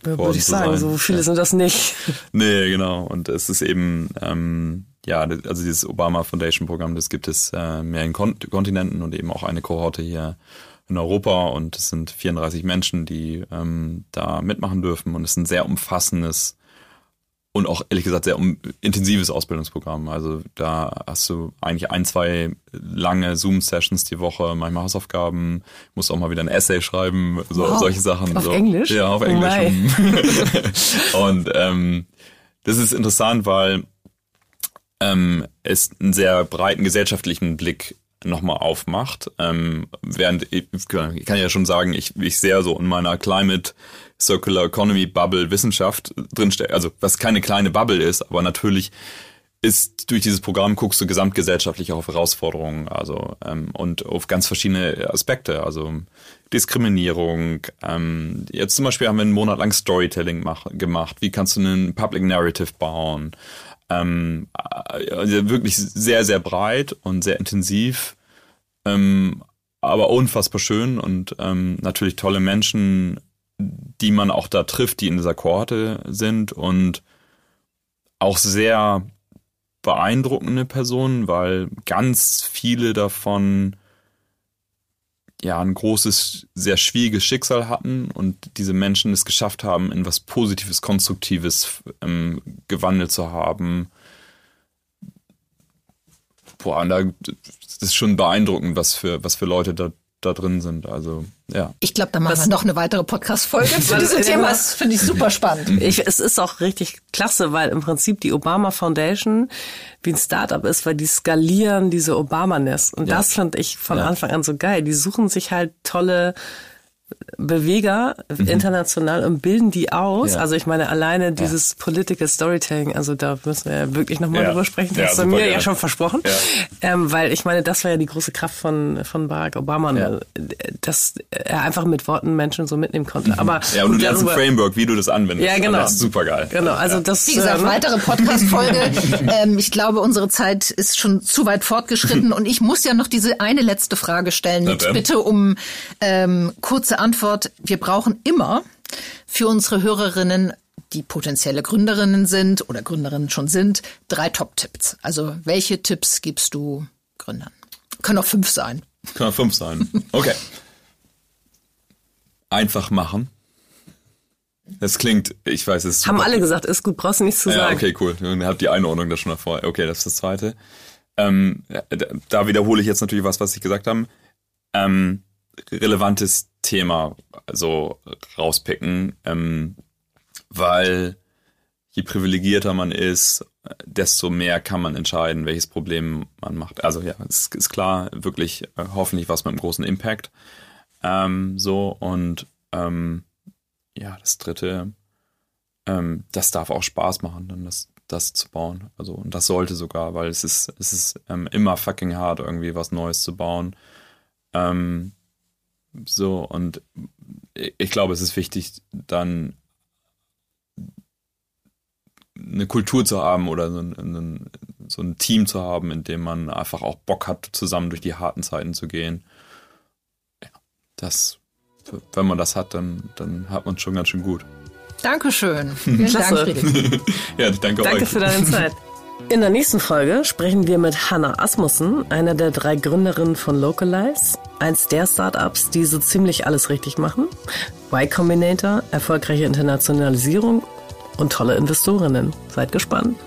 ja, würde ich sagen, so viele ja. sind das nicht. [laughs] Nee, genau. Und es ist eben, ähm, ja, also dieses Obama Foundation Programm, das gibt es äh, mehr in Kon Kontinenten und eben auch eine Kohorte hier in Europa und es sind 34 Menschen, die ähm, da mitmachen dürfen und es ist ein sehr umfassendes und auch ehrlich gesagt sehr um, intensives Ausbildungsprogramm. Also da hast du eigentlich ein, zwei lange Zoom-Sessions die Woche, manchmal Hausaufgaben, musst auch mal wieder ein Essay schreiben, so, wow. solche Sachen. Auf so. Englisch? Ja, auf Englisch. Oh [laughs] und ähm, das ist interessant, weil ähm, es einen sehr breiten gesellschaftlichen Blick nochmal aufmacht. Ähm, während ich, kann ja schon sagen, ich, ich sehr so in meiner Climate Circular Economy Bubble Wissenschaft drinsteckt, also was keine kleine Bubble ist, aber natürlich ist durch dieses Programm guckst du gesamtgesellschaftlich auf Herausforderungen, also ähm, und auf ganz verschiedene Aspekte, also Diskriminierung. Ähm, jetzt zum Beispiel haben wir einen Monat lang Storytelling mach, gemacht. Wie kannst du einen Public Narrative bauen? Ähm, also wirklich sehr, sehr breit und sehr intensiv, ähm, aber unfassbar schön und ähm, natürlich tolle Menschen, die man auch da trifft, die in dieser Kohorte sind und auch sehr beeindruckende Personen, weil ganz viele davon ja ein großes, sehr schwieriges Schicksal hatten und diese Menschen es geschafft haben, in was Positives, Konstruktives ähm, gewandelt zu haben. Boah, und da das ist schon beeindruckend, was für, was für Leute da da drin sind. Also ja. Ich glaube, da machen das wir noch eine weitere Podcast-Folge zu [laughs] diesem Thema. Das finde ich super spannend. Ich, es ist auch richtig klasse, weil im Prinzip die Obama Foundation wie ein Startup ist, weil die skalieren diese Obama-Nest. Und ja. das fand ich von ja. Anfang an so geil. Die suchen sich halt tolle Beweger mhm. international und bilden die aus. Ja. Also ich meine, alleine dieses ja. Political Storytelling, also da müssen wir ja wirklich nochmal ja. drüber sprechen. Das ja, hast du mir gerne. ja schon versprochen. Ähm, weil ich meine, das war ja die große Kraft von, von Barack Obama, ne? dass er einfach mit Worten Menschen so mitnehmen konnte. Mhm. Aber ja, und du lernst ein Framework, wie du das anwendest. Ja, genau. Das ist super geil. Genau, also das. Wie gesagt, ähm, weitere Podcast-Folge. [laughs] ähm, ich glaube, unsere Zeit ist schon zu weit fortgeschritten [laughs] und ich muss ja noch diese eine letzte Frage stellen mit Bitte um ähm, kurze Antwort. Wir brauchen immer für unsere Hörerinnen die potenzielle Gründerinnen sind oder Gründerinnen schon sind, drei Top-Tipps. Also welche Tipps gibst du Gründern? Können auch fünf sein. Können auch fünf sein. Okay. Einfach machen. Das klingt, ich weiß es. Haben alle gesagt, ist gut, brauchst du nichts zu ja, sagen. Okay, cool. Ihr habt die Einordnung da schon davor. Okay, das ist das zweite. Ähm, da wiederhole ich jetzt natürlich was, was ich gesagt habe. Ähm, relevantes Thema so rauspicken, ähm, weil je privilegierter man ist, desto mehr kann man entscheiden, welches Problem man macht. Also ja, es ist klar, wirklich äh, hoffentlich was mit einem großen Impact. Ähm, so und ähm, ja, das dritte, ähm, das darf auch Spaß machen, dann das, das zu bauen. Also und das sollte sogar, weil es ist, es ist ähm, immer fucking hart, irgendwie was Neues zu bauen. Ähm, so und ich glaube, es ist wichtig, dann eine Kultur zu haben oder so ein, so ein Team zu haben, in dem man einfach auch Bock hat, zusammen durch die harten Zeiten zu gehen. Ja, das, wenn man das hat, dann, dann hat man es schon ganz schön gut. Dankeschön. [laughs] Vielen Klasse. Dank, Friedrich. [laughs] ja, ich danke, Danke euch. für deine Zeit. In der nächsten Folge sprechen wir mit Hannah Asmussen, einer der drei Gründerinnen von Localize, eins der Startups, die so ziemlich alles richtig machen. Y Combinator, erfolgreiche Internationalisierung und tolle Investorinnen. Seid gespannt.